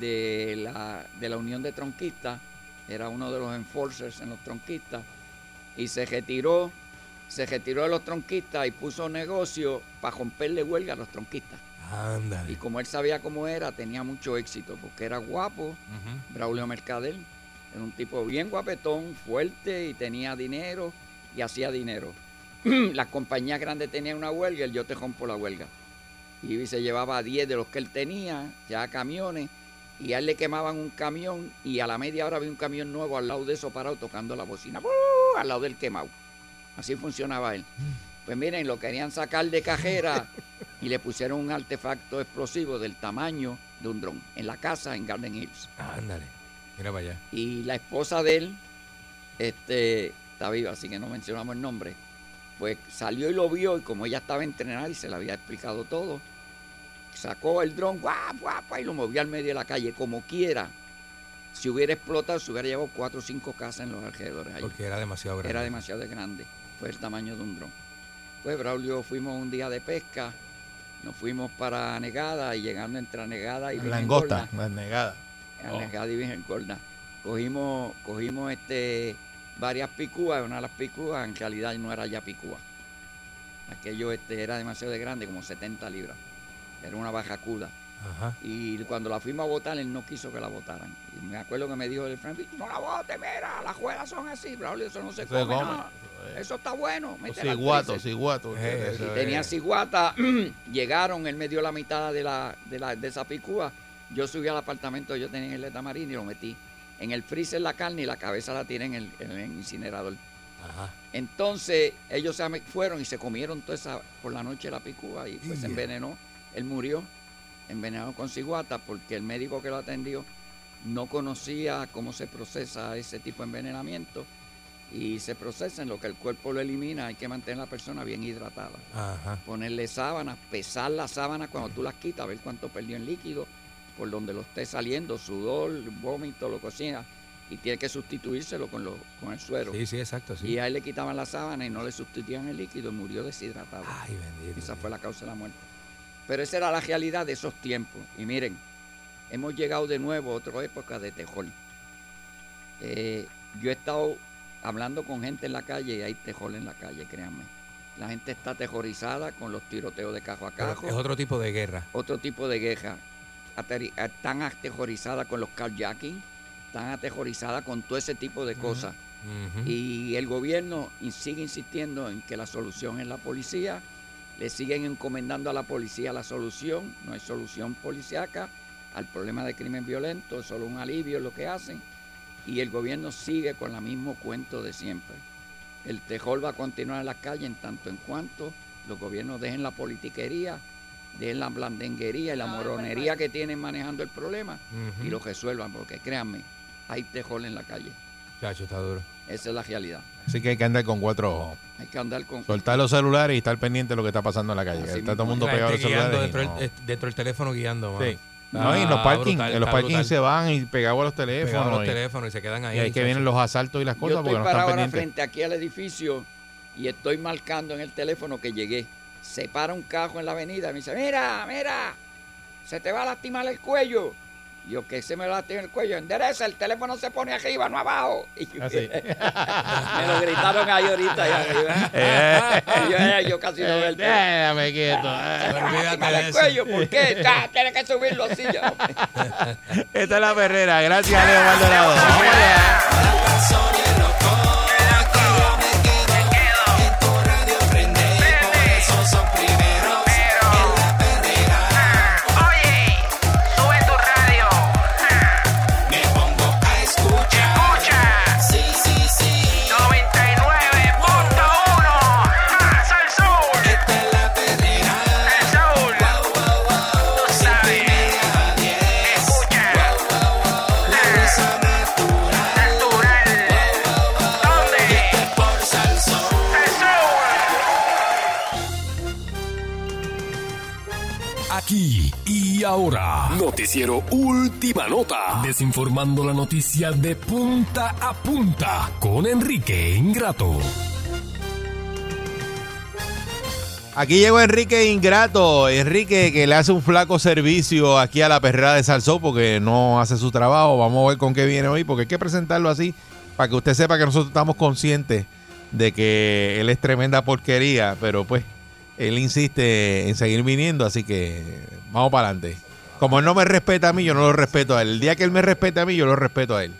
de, la, de la Unión de Tronquistas, era uno de los enforcers en los tronquistas, y se retiró, se retiró de los tronquistas y puso negocio para romperle huelga a los tronquistas. Ándale. Y como él sabía cómo era, tenía mucho éxito, porque era guapo, Braulio Mercader, era un tipo bien guapetón, fuerte y tenía dinero y hacía dinero. Las compañías grandes tenían una huelga, él yo te rompo la huelga. Y se llevaba a 10 de los que él tenía, ya camiones, y a él le quemaban un camión y a la media hora había un camión nuevo al lado de eso parado tocando la bocina, ¡bú! al lado del quemado. Así funcionaba él. Pues miren, lo querían sacar de cajera y le pusieron un artefacto explosivo del tamaño de un dron en la casa en Garden Hills. Ándale. Mira para allá. Y la esposa de él este, está viva, así que no mencionamos el nombre. Pues salió y lo vio, y como ella estaba entrenada y se le había explicado todo, sacó el dron, guap, guap, y lo movió al medio de la calle, como quiera. Si hubiera explotado, se hubiera llevado cuatro o cinco casas en los alrededores. ahí. Porque era demasiado grande. Era demasiado grande. Fue el tamaño de un dron. Pues Braulio fuimos un día de pesca, nos fuimos para Negada y llegando entre Negada y Virgen Langosta, Gorda, la negada. a Negada y Virgen Gorda, cogimos, cogimos este, varias picúas, una de las picúas en realidad no era ya picúa. Aquello este, era demasiado grande, como 70 libras. Era una bajacuda. Ajá. Y cuando la fuimos a votar, él no quiso que la votaran. Y me acuerdo que me dijo el Frank, no la vote, mira, las juegas son así, Braulio, eso no se, se come, come. no. Eso está bueno. Freezer". ciguatos. Eh, Y es. tenía ciguata, llegaron, él me dio la mitad de, la, de, la, de esa picúa. Yo subí al apartamento yo tenía en el Letamarina y lo metí en el freezer la carne y la cabeza la tiré en el, en el incinerador. Ajá. Entonces ellos se fueron y se comieron toda esa, por la noche la picúa y pues se envenenó. Él murió envenenado con ciguata porque el médico que lo atendió no conocía cómo se procesa ese tipo de envenenamiento y se procesa en lo que el cuerpo lo elimina. Hay que mantener a la persona bien hidratada. Ajá. Ponerle sábanas, pesar las sábanas cuando tú las quitas, ver cuánto perdió en líquido, por donde lo esté saliendo, sudor, vómito, lo sea, y tiene que sustituírselo con, lo, con el suero. Sí, sí, exacto. Sí. Y a él le quitaban la sábana y no le sustituían el líquido y murió deshidratado. Ay, bendito. Esa fue la causa de la muerte. Pero esa era la realidad de esos tiempos. Y miren, hemos llegado de nuevo a otra época de tejol. Eh, yo he estado hablando con gente en la calle y hay tejol en la calle, créanme. La gente está aterrorizada con los tiroteos de cajo a Pero cajo. es otro tipo de guerra. Otro tipo de guerra. Ateri- Están aterrorizadas con los carjacking, están aterrorizadas con todo ese tipo de cosas. Y el gobierno sigue insistiendo en que la solución es la policía. Le siguen encomendando a la policía la solución. No hay solución policíaca al problema de crimen violento. Es solo un alivio lo que hacen. Y el gobierno sigue con el mismo cuento de siempre. El tejol va a continuar en las calles en tanto en cuanto los gobiernos dejen la politiquería, dejen la blandenguería y la moronería que tienen manejando el problema y lo resuelvan. Porque créanme, hay tejol en la calle. Chacho, está duro. Esa es la realidad. Así que hay que andar con cuatro ojos. Hay que andar con. Soltar los celulares y estar pendiente de lo que está pasando en la calle. Así está todo el mundo pegado a los celulares. dentro, no. del, eh, dentro del teléfono guiando. mano. Sí. No, y en los parkings, brutal, en los parkings se van y pegados a los teléfonos. A los y- teléfonos y se quedan ahí. Y ahí que vienen los asaltos y las Yo cosas estoy porque no parado están ahora pendientes. frente aquí al edificio y estoy marcando en el teléfono que llegué. Se para un cajo en la avenida y me dice, mira, mira, se te va a lastimar el cuello. Yo que se me lastima el cuello, endereza, el teléfono se pone arriba, no abajo. Y yo- Así. me lo gritaron ahí ahorita arriba. Eh. Y yo, eh, yo casi no veo el teléfono. Déjame quieto. Se me Olvídate lastima de el eso. cuello, ¿por qué? Ya, tienes que subirlo así ya. Esta es la perrera. Gracias, Leo Maldonado. Y ahora. Noticiero Última Nota. Desinformando la noticia de punta a punta con Enrique Ingrato. Aquí llegó Enrique Ingrato. Enrique que le hace un flaco servicio aquí a la perrera de Salsó porque no hace su trabajo. Vamos a ver con qué viene hoy porque hay que presentarlo así para que usted sepa que nosotros estamos conscientes de que él es tremenda porquería, pero pues él insiste en seguir viniendo, así que vamos para adelante. Como él no me respeta a mí, yo no lo respeto a él. El día que él me respete a mí, yo lo respeto a él.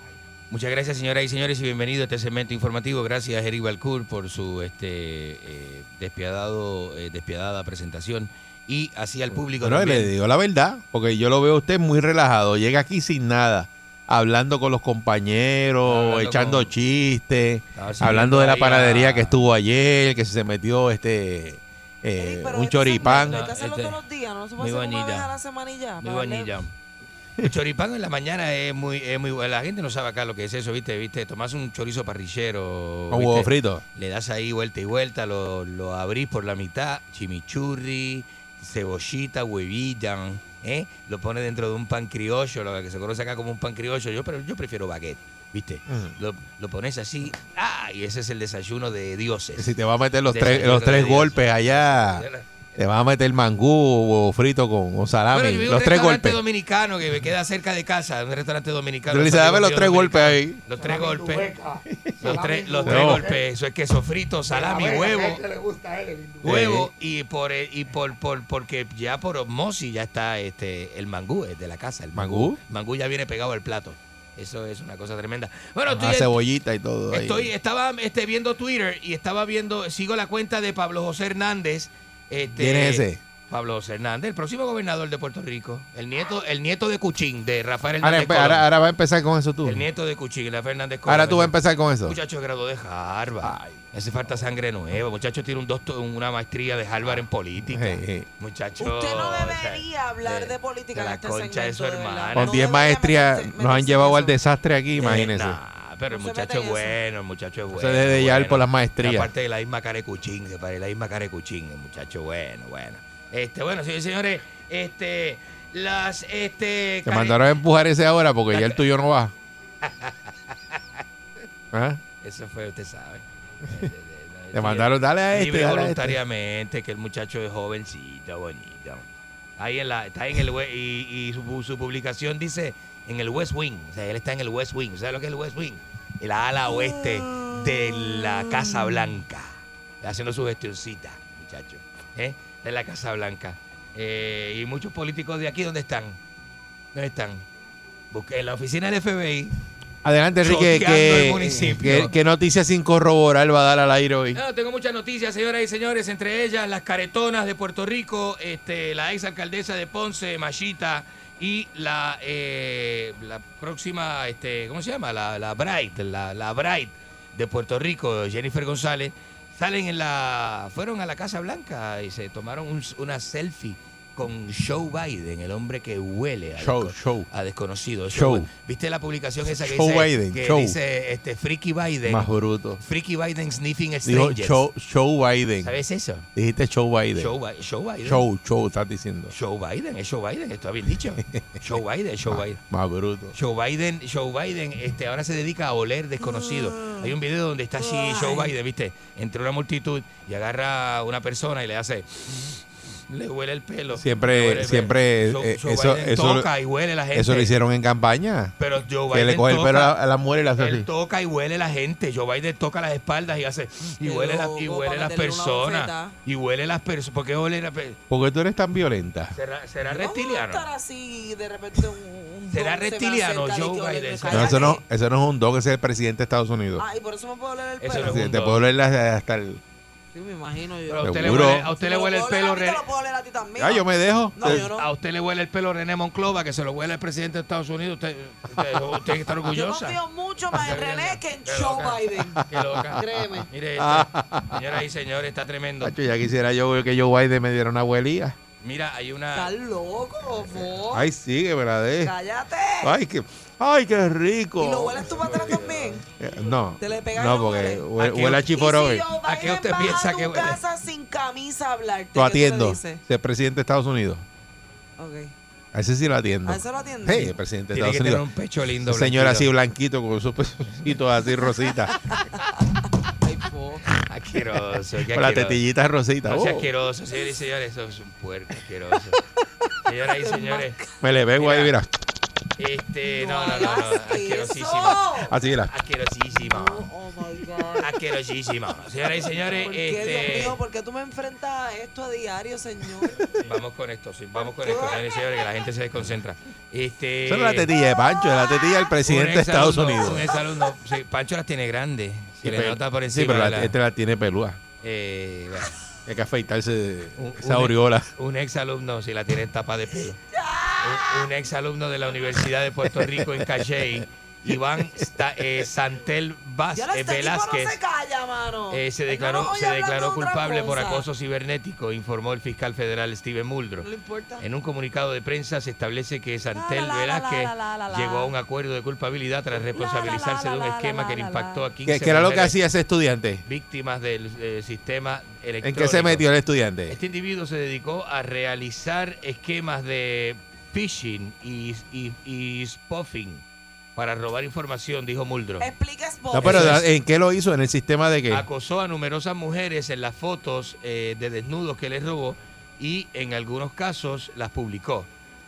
Muchas gracias, señoras y señores, y bienvenido a este segmento informativo. Gracias, Eric Balcour, por su este eh, despiadado, eh, despiadada presentación. Y así al público Bueno, también. le digo la verdad, porque yo lo veo a usted muy relajado. Llega aquí sin nada, hablando con los compañeros, Hablando echando con- chistes, hablando de la panadería que estuvo ayer, que se metió este eh, un choripán. Este- todos los días, no se muy bonita. Muy bonita. El choripán en la mañana es muy, es muy bueno. La gente no sabe acá lo que es eso, ¿viste? ¿Viste? Tomás un chorizo parrillero. ¿viste? huevo frito. Le das ahí vuelta y vuelta, lo, lo abrís por la mitad, chimichurri, cebollita, huevita, ¿eh? Lo pones dentro de un pan criollo, lo que se conoce acá como un pan criollo. Yo, pero yo prefiero baguette, ¿viste? Mm. Lo, lo pones así, ¡ah! Y ese es el desayuno de dioses. Si te va a meter los Desayuno tres, los tres dioses. golpes allá, te vas a meter mangú, huevo frito con, con salami. Bueno, yo vi un los tres restaurante golpes. dominicano que me queda cerca de casa, un restaurante dominicano. Tú le dame los tres golpes ahí. Los tres golpes. Los tres, los No. tres golpes. Eso es queso frito, salami, huevo. le gusta a él, el hindú. Huevo y por el- y por, por porque ya por osmosis ya está este el mangú es de la casa, el. ¿Mangú? Mangú ya viene pegado al plato. Eso es una cosa tremenda. Bueno, estoy, cebollita y todo. ahí. Estoy, estaba este, viendo Twitter y estaba viendo, sigo la cuenta de Pablo José Hernández. Este, ¿Quién es ese? Pablo José Hernández, el próximo gobernador de Puerto Rico. El nieto, el nieto de Cuchín, de Rafael Ahora, Hernández. Colón. ahora, ahora va a empezar con eso tú. El nieto de Cuchín, Rafael Hernández Colón. Ahora tú vas a empezar con eso. Muchacho de grado de Harvard. Hace falta sangre nueva. Muchacho tiene un doctor, una maestría de Harvard en política. Hey, hey. Muchacho. Usted no o sea, debería hablar de, política de en la este concha de su segmento, de verdad. hermana. Con No 10 debería maestrías nos han llevado al desastre aquí, imagínense. Eh, nah, pero el No muchacho es bueno, el muchacho es bueno. se debe de llevar por las maestrías. Aparte de la misma cara de Cuchín, se parece la misma cara de Cuchín, el muchacho bueno, bueno. Este, bueno, señores y señores, este, las, este... Te mandaron a empujar ese ahora porque ya el tuyo no va. ¿Ah? Eso fue, usted sabe. Te mandaron, dale a este, Libre dale a este. voluntariamente, que el muchacho es jovencito, bonito. Ahí en la, está en el y, y su, su publicación dice en el West Wing, o sea, él está en el West Wing. ¿Sabes lo que es el West Wing? El ala oeste de la Casa Blanca, haciendo su gestioncita, muchacho. ¿eh? De la Casa Blanca. Eh, y muchos políticos de aquí, ¿dónde están? ¿Dónde están? Busqué en la oficina del FBI. Adelante, Enrique. Choteando el ¿qué, municipio. qué, qué noticias sin corroborar va a dar al aire hoy? No, tengo muchas noticias, señoras y señores, entre ellas las caretonas de Puerto Rico, este, la ex alcaldesa de Ponce, Machita, y la, eh, la próxima, este, ¿cómo se llama? La, la Bright, la, la Bright de Puerto Rico, Jennifer González, salen en la, fueron a la Casa Blanca y se tomaron un- una selfie con Joe Biden, el hombre que huele a, Show, desco- show. a desconocido. Show. ¿Viste la publicación esa que Show dice, Biden, que show. dice este, Freaky Biden? Más bruto. Freaky Biden sniffing Dijo strangers. show, show Biden. ¿Sabes eso? Dijiste show Biden. Joe Biden. Show, show, estás diciendo. Joe Biden, es Joe Biden, está bien dicho. Joe Biden, Joe Biden. Más bruto. Joe Biden, Joe Biden, este, ahora se dedica a oler desconocido. Hay un video donde está así Joe Biden, viste, entre una multitud y agarra a una persona y le hace, le huele el pelo. Siempre, le huele el siempre. Joe- eh, Joe eso, eso, toca y huele la gente. eso lo hicieron en campaña. Pero Joe Que Biden le coge el toca, pelo a, a la mujer y la hace él así. toca y huele la gente. Joe Biden toca las espaldas y hace y Qué huele, la- y loco, huele las personas. Y huele las personas. ¿Por qué huele la pe- ¿Por qué tú eres tan violenta? ¿Será, será ¿Cómo va a reptiliano? estar así de repente un, un ¿Será se reptiliano y Joe que Biden? me ¿Será No, eso no, eso no es un don, ese es el presidente de Estados Unidos. Ay, por eso me puedo oler el Eso pelo. no es un te puedo oler hasta el... Sí, me imagino yo. Pero a usted le huele, a usted Si le me huele lo el pelo oler a mí, Re- te lo puedo oler a ti también. Ah, yo me dejo. No, yo no. a usted le huele el pelo René Monclova, que se lo huele el presidente de Estados Unidos. Usted, usted- usted tiene que estar Yo orgullosa. confío mucho más en René que en Joe. Biden. Qué loca. Créeme. Mire, este, señoras y señores, está tremendo. Macho, ya quisiera yo que Joe Biden me diera una abuelía. Mira, hay una. Estás loco, Fo. Ay, sí, que dé. Cállate. Ay, qué, ay, qué rico. ¿Y lo hueles tú para atrás también? Eh, No, Te le pegas no, porque huele. huele, ¿A qué- huele a ¿Y chiforobe. si ¿A qué usted piensa que huele? casa sin camisa a hablarte? Lo ¿qué tú le atiendo. dices? Ser presidente de Estados Unidos. Ok. A ese sí lo atiendo. ¿A ese lo atiende? Sí, el presidente de Tiene Estados que tener Unidos. un pecho lindo, Ese señor blanquito. así blanquito con sus pecitos así rositas. Asqueroso, qué Con la asqueroso. tetillita rosita. No sea Oh. asqueroso, señores y señores, eso es un puerco asqueroso. Señoras y señores, Me le pego ahí, mira. Este, no, no, no, no, asquerosísimo. Así, mira. Asquerosísimo. Oh my God. Asquerosísimo. Señoras y señores, ¿Por qué, Dios este, mío, por qué tú me enfrentas a esto a diario, señor? vamos con esto, sí, vamos con esto, señores y señores, que la gente se desconcentra. Este, Eso no es la tetilla de Pancho, es la tetilla del presidente de Estados Unidos. Un exalumno, sí, Pancho las tiene grandes, se Sí, le pero- nota por Sí, encima. pero la- de la- este la tiene pelúa. eh, bueno. Hay que afeitarse Un- esa un- aureola. Un ex alumno, si la tiene tapa de pelo. Un, un ex alumno de la Universidad de Puerto Rico en Cachey, Iván Sta- eh, Santel Vaz- Ya eh, no Velázquez. se calla, mano. eh, se Ay, no declaró, se culpable por acoso cibernético, informó el fiscal federal Steven. No importa. En un comunicado de prensa se establece que Santel la, la, Velázquez la, la, la, la. llegó a un acuerdo de culpabilidad tras responsabilizarse de un esquema la, que le impactó a 15 ¿Qué, qué era lo que hacía ese estudiante? víctimas del eh, sistema electrónico. ¿En qué se metió el estudiante? Este individuo se dedicó a realizar esquemas de phishing y, y, y spoofing para robar información, dijo Muldrow. Explica Spock. No, pero ¿en qué lo hizo? ¿En el sistema de qué? Acosó a numerosas mujeres en las fotos eh, de desnudos que les robó y en algunos casos las publicó.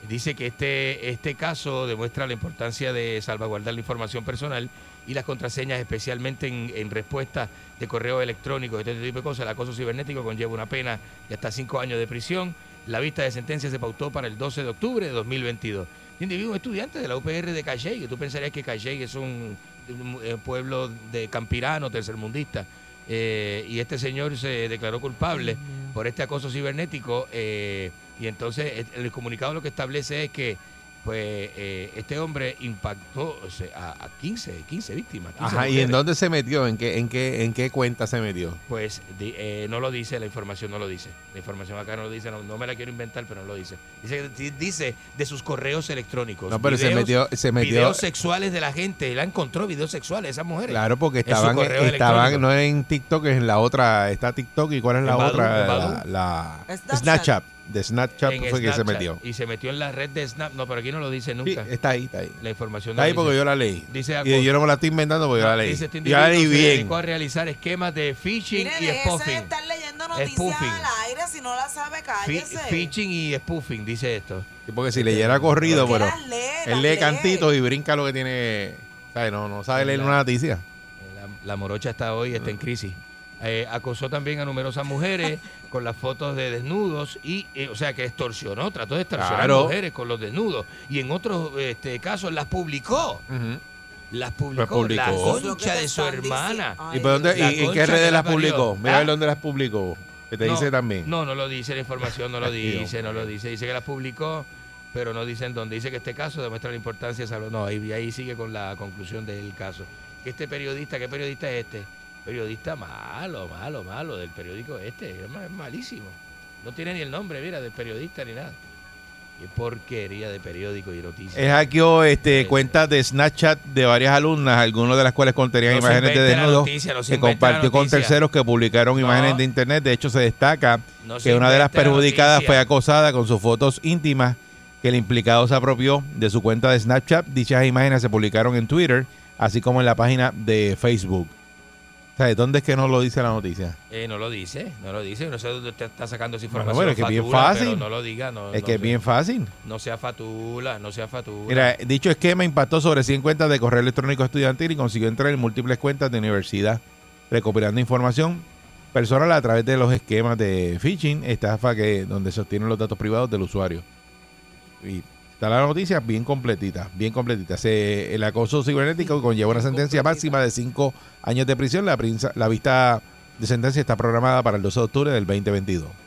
Dice que este, este caso demuestra la importancia de salvaguardar la información personal y las contraseñas, especialmente en, en respuesta de correo electrónico, este tipo de cosas. El acoso cibernético conlleva una pena de hasta cinco años de prisión. La vista de sentencia se pautó para el 12 de octubre de 2022. Este individuo es estudiante de la UPR de Calley, que tú pensarías que Calley es un, un, eh, pueblo de campirano, tercermundista. Eh, y este señor se declaró culpable por este acoso cibernético eh, y entonces el comunicado lo que establece es que pues eh, este hombre impactó o sea, a, a 15, 15 víctimas. 15 Ajá, ¿y en dónde se metió? ¿En qué, en qué, en qué cuenta se metió? Pues di- eh, no lo dice, la información no lo dice. La información acá no lo dice, no, no me la quiero inventar, pero no lo dice. Dice, que- dice de sus correos electrónicos. No, pero se metió- se metió- Videos sexuales de la gente. Él encontró videos sexuales, esas mujeres. Claro, porque en su estaban, correo estaban no en TikTok, es en la otra, está TikTok y cuál es la En Badoo, otra, la, la-. Snapchat, de Snapchat En fue que se metió. Y se metió en la red de Snap. No, pero aquí no lo dice nunca. está ahí, está ahí. La información Está no ahí lo porque dice. yo la leí. Dice y yo no me la estoy inventando porque yo la leí. Dice este yo la leí individuo se bien. dedicó a realizar esquemas de phishing Mire, y spoofing. estar leyendo noticias Spoofing. al aire. Si no la sabe, cállese. Phishing y spoofing, dice esto. Sí, porque si leyera corrido, Porque pero las lee, él lee lee. cantitos y brinca lo que tiene. ¿sabes? No, no sabe leer La- una noticia. La, la morocha está hoy, está en crisis. Eh, acosó también a numerosas mujeres con las fotos de desnudos y, eh, o sea, que extorsionó, trató de extorsionar Claro. mujeres con los desnudos y en otros este, casos las publicó. Las publicó, publicó. la concha de su hermana. ¿Y, por dónde, y en qué redes la las publicó? Mira ¿Ah? dónde las publicó. Que te No, dice también. No, no lo dice, la información no lo dice, no lo dice. Dice que las publicó, pero no dicen dónde. Dice que este caso demuestra la importancia de salud. No, ahí, ahí sigue con la conclusión del caso. Que este periodista, ¿qué periodista es este? Periodista malo, malo, malo, del periódico este. Es ma- es malísimo. No tiene ni el nombre, mira, del periodista ni nada. Qué porquería de periódico y noticias. Es hackeó este, cuentas de Snapchat de varias alumnas, algunas de las cuales contenían imágenes de desnudos noticia, que compartió con terceros que publicaron No. imágenes de internet. De hecho, se destaca No se que una de las la perjudicadas fue acosada con sus fotos íntimas que el implicado se apropió de su cuenta de Snapchat. Dichas imágenes se publicaron en Twitter, así como en la página de Facebook. ¿Sabes dónde es que no lo dice la noticia? Eh, no lo dice, no lo dice. No sé dónde usted está sacando esa información. bueno, es que es bien fatula, fácil. no lo diga. No, es no que es bien fácil. No sea fatula, no sea fatula. Mira, dicho esquema impactó sobre 100 cuentas de correo electrónico estudiantil y consiguió entrar en múltiples cuentas de universidad, recopilando información personal a través de los esquemas de phishing, estafa que donde se obtienen los datos privados del usuario. Y está la noticia bien completita, bien completita. Se, el acoso cibernético conlleva una sentencia máxima de 5 años de prisión. La, la vista de sentencia está programada para el 12 de octubre del 2022.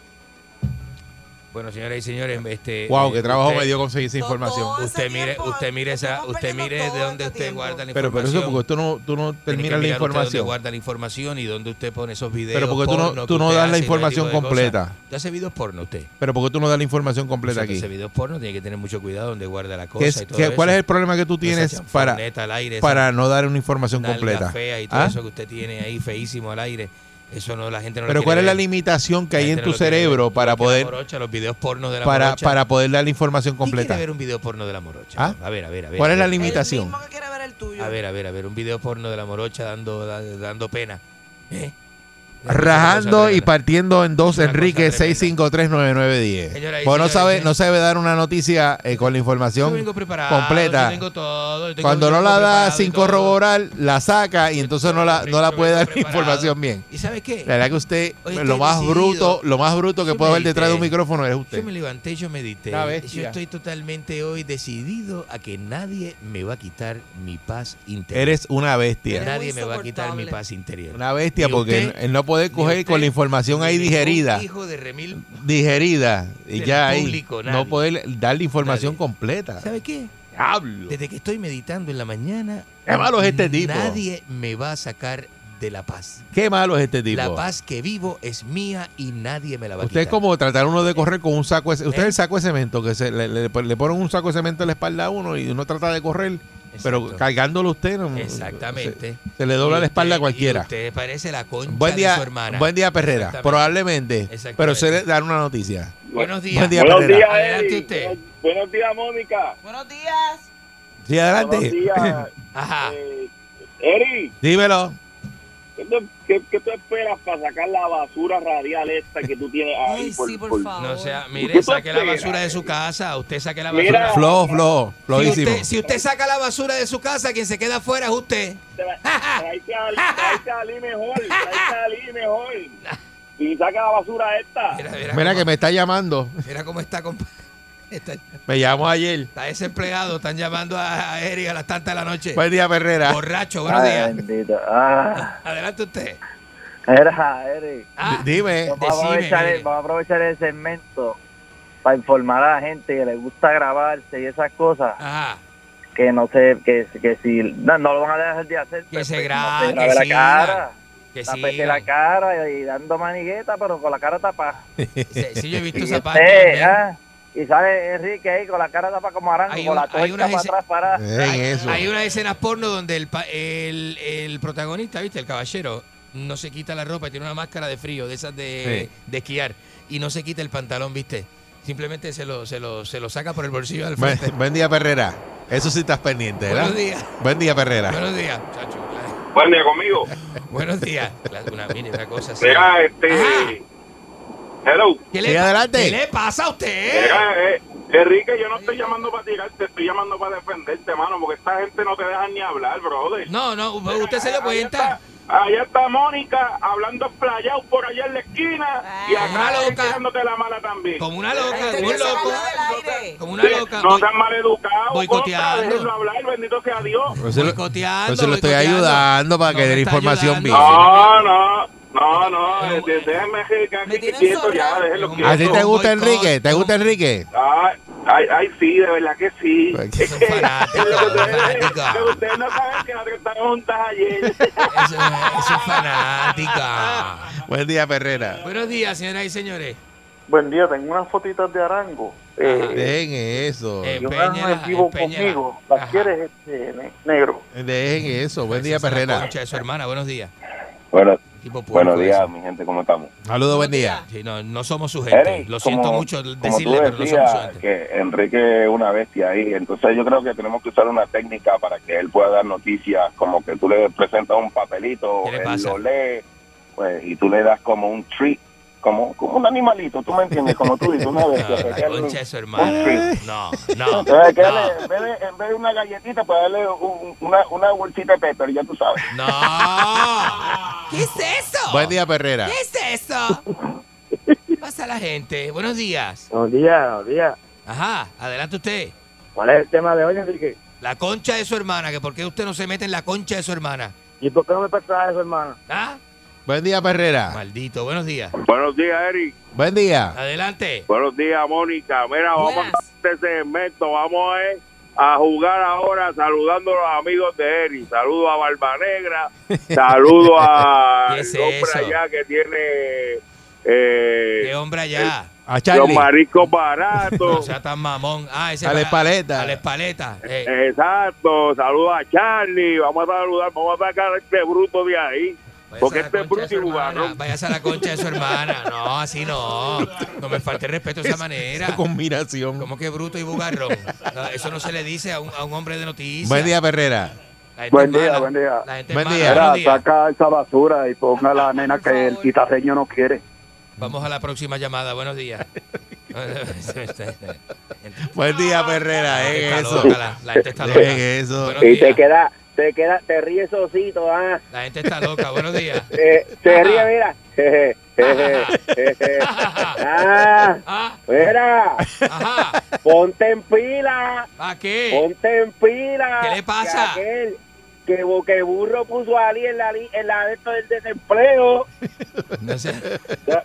Bueno, señoras y señores, este. Wow, eh, qué trabajo usted- me dio conseguir esa información. Usted mire, usted mire esa, usted mire de dónde usted guarda la Pero, pero información. eso porque tú no, tú no que terminas la mirar usted dónde información. guarda la información y dónde usted pone esos videos. Pero porque tú no- tú que no das la información completa. ¿Usted hace videos porno usted? Pero porque tú no das la información completa aquí. hace videos porno, tiene que tener mucho cuidado donde guarda la ¿Qué cosa es- y todo eso. ¿Cuál es el problema que tú tienes para, chanfarneta al aire, para esa no dar una información completa? fea y todo ¿Ah? eso que usted tiene ahí feísimo al aire. Eso no, la gente no Pero ¿cuál es la ver. limitación que La hay en tu no ver. cerebro para que la poder morocha, los videos porno de la para, morocha. para poder dar la información ¿Quién completa? quiere ver un video porno de la morocha? ¿Ah? A ver, a ver, a ver. ¿Cuál a es la ver. limitación? A ver, a ver, a ver, un video porno de la morocha dando, da- dando pena. ¿Eh? Rajando y partiendo en dos, Enrique cosa tremenda. 6539910. Señoras y Pues no sabe, eh. no sabe dar una noticia eh, con la Yo información vengo completa. yo tengo todo, yo tengo- Cuando no la da sin corroborar, la saca y entonces no la, no la puede dar información bien. ¿Y sabe qué? La verdad que usted, Hoy lo más decidido. bruto, lo más bruto que puede haber detrás de un micrófono es usted. Yo me levanté, yo medité. Yo estoy totalmente hoy decidido a que nadie me va a quitar mi paz interior. Eres una bestia. Nadie me va a quitar mi paz interior. Una bestia porque no puede coger con la información ahí digerida. Hijo de remil. Digerida. Y ya ahí. No poder dar la información completa. ¿Sabe qué? Diablo. Desde que estoy meditando en la mañana, Qué malo es este tipo. Nadie me va a sacar de la paz. Qué malo es este tipo. La paz que vivo es mía y nadie me la va a Usted es como tratar uno de correr con un saco de, Usted es ¿Eh? el saco de cemento que se le, le- le ponen un saco de cemento en la espalda a uno y uno trata de correr, pero cargándolo usted no- Exactamente. Se, se le dobla Y la espalda a cualquiera. Usted parece la concha Buen de día, su hermana. buen día Perrera. Probablemente, Exactamente. pero se le dan una noticia. Buenos días. Buen día, Buenos Perrera. días, Adelante usted. Buenos, buenos días, Mónica. Buenos días. Sí, adelante. Buenos días. Ajá. Eh, Eri, Dímelo. ¿Qué, te- qué, qué tú esperas para sacar la basura radial esta que tú tienes ahí? por, por- No sea, ¿Qué mire, saque la basura de su casa. Usted saque la Mira. basura. Flow, flow, Si usted, si usted saca la basura de su casa, quien se queda afuera es usted. Tráete a Ali- mejor, tráete a Ali mejor. Y saca la basura esta. Mira, mira, Mira cómo, que me está llamando. mira cómo está, compa. Está, Me llamó ayer. está desempleado. Están llamando a, a Eric a las tantas de la noche. Buen día, Perrera. Borracho, buenos Ay, días. bendito. Ah, Adelante usted. era, Eric. Ah, Dime. Vamos a, aprovechar, el- vamos a aprovechar el segmento para informar a la gente que le gusta grabarse y esas cosas. Ajá. Que no sé, que, que si no, no lo van a dejar de hacer. Que pues, se grabe, no se que la cara. que la cara y dando manigueta, pero con la cara tapada. Sí, sí, yo he visto esa parte. Y sale Enrique ahí con la cara tapada como arango, Hay con la hay unas para atrás eso. Hay unas escenas porno donde el, pa- el, el protagonista, ¿viste? El caballero, no se quita la ropa y tiene una máscara de frío, de esas de, de esquiar, y no se quita el pantalón, ¿viste? Simplemente se lo, se lo, se lo saca por el bolsillo del Buen, frente. buen día, Perrera. Eso sí estás pendiente, ¿verdad? Buenos días. Buen día, Perrera. Buenos días, muchacho. La- Buen día conmigo. Buenos días. Una, una cosa así. Mira, este. Ajá. Hello. ¿Qué Sí, le, adelante. ¿Qué le pasa a usted? Mira, eh, Enrique, yo no estoy llamando para tirarte, estoy llamando para defenderte, mano, porque esta gente no te deja ni hablar, brother. No, no, usted se dio cuenta. Allá está Mónica hablando playado por allá en la esquina y acá loca. tirándote la mala también. Como una loca, Este como un loco. Como una Sí, loca. no sean maleducados, boicoteando. contra, hablar, bendito sea Dios. Pues se lo, boicoteando, pues se lo estoy ayudando para No que dé información bien. ayudando. No, no, no, no, Pero, de- déjenme que me quieto ya, déjenlo Pero, ¿A ti quieto. te gusta Enrique? ¿Te gusta Enrique? Ay, ay, ay, sí, de verdad que sí. Pues, Es que- fanáticos, es lo que ustedes- no saben que nosotros estamos juntas ayer. Eso, eso es fanática. Buen día, Perrera. Buenos días, señoras y señores. Buen día, tengo unas fotitas de Arango. Eh, Dejen eso. Yo en vivo empeñela. conmigo. ¿Las Ajá. quieres, este, ne- negro? Dejen eso. Buen día, Perrera. concha de su hermana, buenos días. Bueno, Tipo buenos días, mi gente, ¿cómo estamos? Saludos, buen día. Sí, no, no somos su gente. Eric, Lo siento como- mucho Como tú decirle, pero no somos su decías gente. que Enrique es una bestia ahí, entonces yo creo que tenemos que usar una técnica para que él pueda dar noticias, como que tú le presentas un papelito, ¿Qué le él lo lee, pues, y tú le das como un treat, como, como un animalito, ¿tú me entiendes? Como tú dices, una No, bestia. que la concha de su hermana. treat. No, no. Entonces, que no. en, vez de, en vez de una galletita, pues darle un- una, una bolsita de pepper, ya tú sabes. No. ¿Qué es eso? Buen día, Perrera. ¿Qué es eso? ¿Qué pasa a la gente? Buenos días. Buenos días, buenos días. Ajá, adelante usted. ¿Cuál es el tema de hoy, Enrique? La concha de su hermana, que por qué usted no se mete en la concha de su hermana. ¿Y por qué no me prestaba eso, hermano? ¿Ah? Buen día, Perrera. Maldito, buenos días. Buenos días, Eric. Buen día. Adelante. Buenos días, Mónica. Mira, vamos a este segmento. Vamos eh, a jugar ahora saludando a los amigos de Eric. Saludo a Barba Negra. Saludo a ¿Qué es el hombre eso? allá que tiene ¿Qué eh, hombre allá? A los Charlie. mariscos No baratos. sea tan mamón. Ah, ese A la espaleta. A la espaleta. Eh, Exacto. Saludo a Charlie. Vamos a saludar. Vamos a sacar a este bruto de ahí. Porque este es bruto y bugarrón. Váyase a la concha de su hermana. No, así no. No me falte el respeto de esa manera. combinación. ¿Cómo que bruto y bugarrón? No, Eso no se le dice a un, a un hombre de noticias. Buen día, Perrera. Buen día, mala. buen día. La gente es Buen día. Saca esa basura y ponga a la nena que el guitarreño no quiere. Vamos a la próxima llamada. Buenos días. Buen día, Perrera. La gente Es está eso. la, la gente está loca. Es eso. Buenos Y días. te queda, te queda, te ríes osito, ah. La gente está loca. Buenos días. Eh, se ríe, mira. Jeje, jeje, jeje. ah, Ah, mira, ajá. ponte en pila, ¿A qué? ponte en pila. ¿Qué le pasa? Que aquel que, bu- que burro puso a Ali en la, en la de del desempleo. No sea,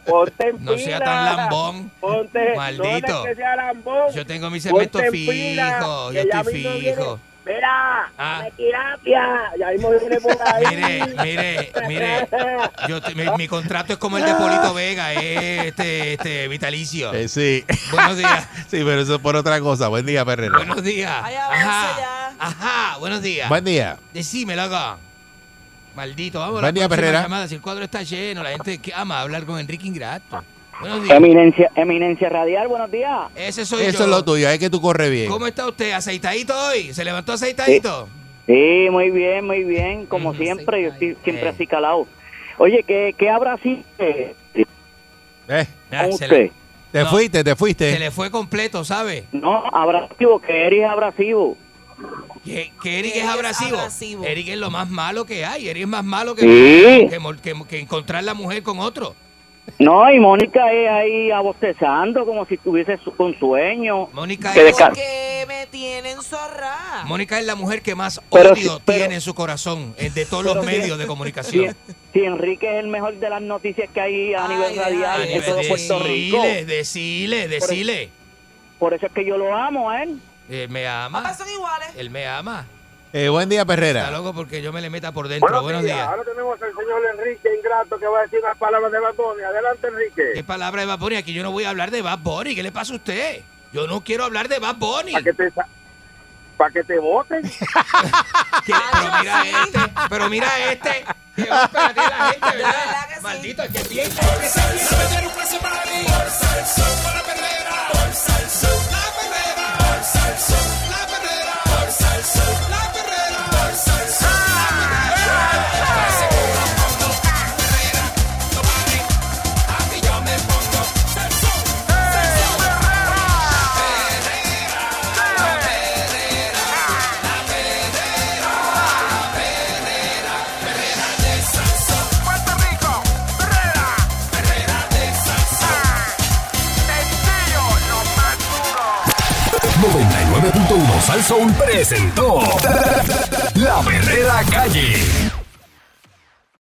Ponte en no pila. sea tan lambón. Ponte, Maldito. No que sea lambón. Yo tengo mi segmento pila, fijo. que Yo estoy fijo. viene- Mira, Ah. terapia. Ya mismo viene por ahí. Mire, mire, mire. Yo te- mi, mi contrato es como el de Polito Vega, es este, este vitalicio. Eh, sí. Buenos días. Sí, pero eso es por otra cosa. Buen día, Perrera. Buenos días. Ajá. ya. Ajá. Buenos días. Buen día. Decime, loco. Maldito, vamos a Buen día, Perrera. llamada. Si el cuadro está lleno, la gente que ama hablar con Enrique Ingrato. Eminencia, eminencia radial, buenos días. Ese soy Eso yo. es lo tuyo, es que tú corres bien. ¿Cómo está usted? ¿Aceitadito hoy? ¿Se levantó aceitadito? Sí, muy bien, muy bien, como siempre, yo estoy siempre Eh. así calado. Oye, ¿qué, qué habrá así eh, Eh, Ah, se, usted? le, te No. fuiste, te fuiste. se le fue completo, ¿sabe? No, abrasivo, que eres abrasivo. Que, que Eric es es abrasivo. abrasivo. Eric es lo más malo que hay. Eric es más malo que, Sí. que- que encontrar la mujer con otro. No, y Mónica es ahí abostezando como si tuviese su- un sueño. Mónica es, Porque me tienen zorra. Mónica es la mujer que más Pero odio si- pero- tiene en su corazón eh, de todos los medios de comunicación. si Enrique es el mejor de las noticias que hay a Ay, nivel radial en todo Puerto Rico. Decile, decile, decile. Por eso es que yo lo amo a él. Él me ama. son iguales. Él me ama. Eh, buen día, Está Perrera. loco porque yo me le meta por dentro. Buenos días. Ahora tenemos al señor Enrique Ingrato que va a decir unas palabras de Batoni. Adelante, Enrique. ¿Qué palabra de Bad Bunny? Aquí yo no voy a hablar de Bad Bunny. ¿Qué le pasa a usted? Yo no quiero hablar de Bad Bunny. Para que te, sa- pa' que te voten. Pero mira este, pero mira este. Qué ópera tiene la gente, De ¿verdad? verdad que sí. Maldito, que bien. Puerto lo más duro. 99.1 Sal Soul presentó La Verdadera Calle.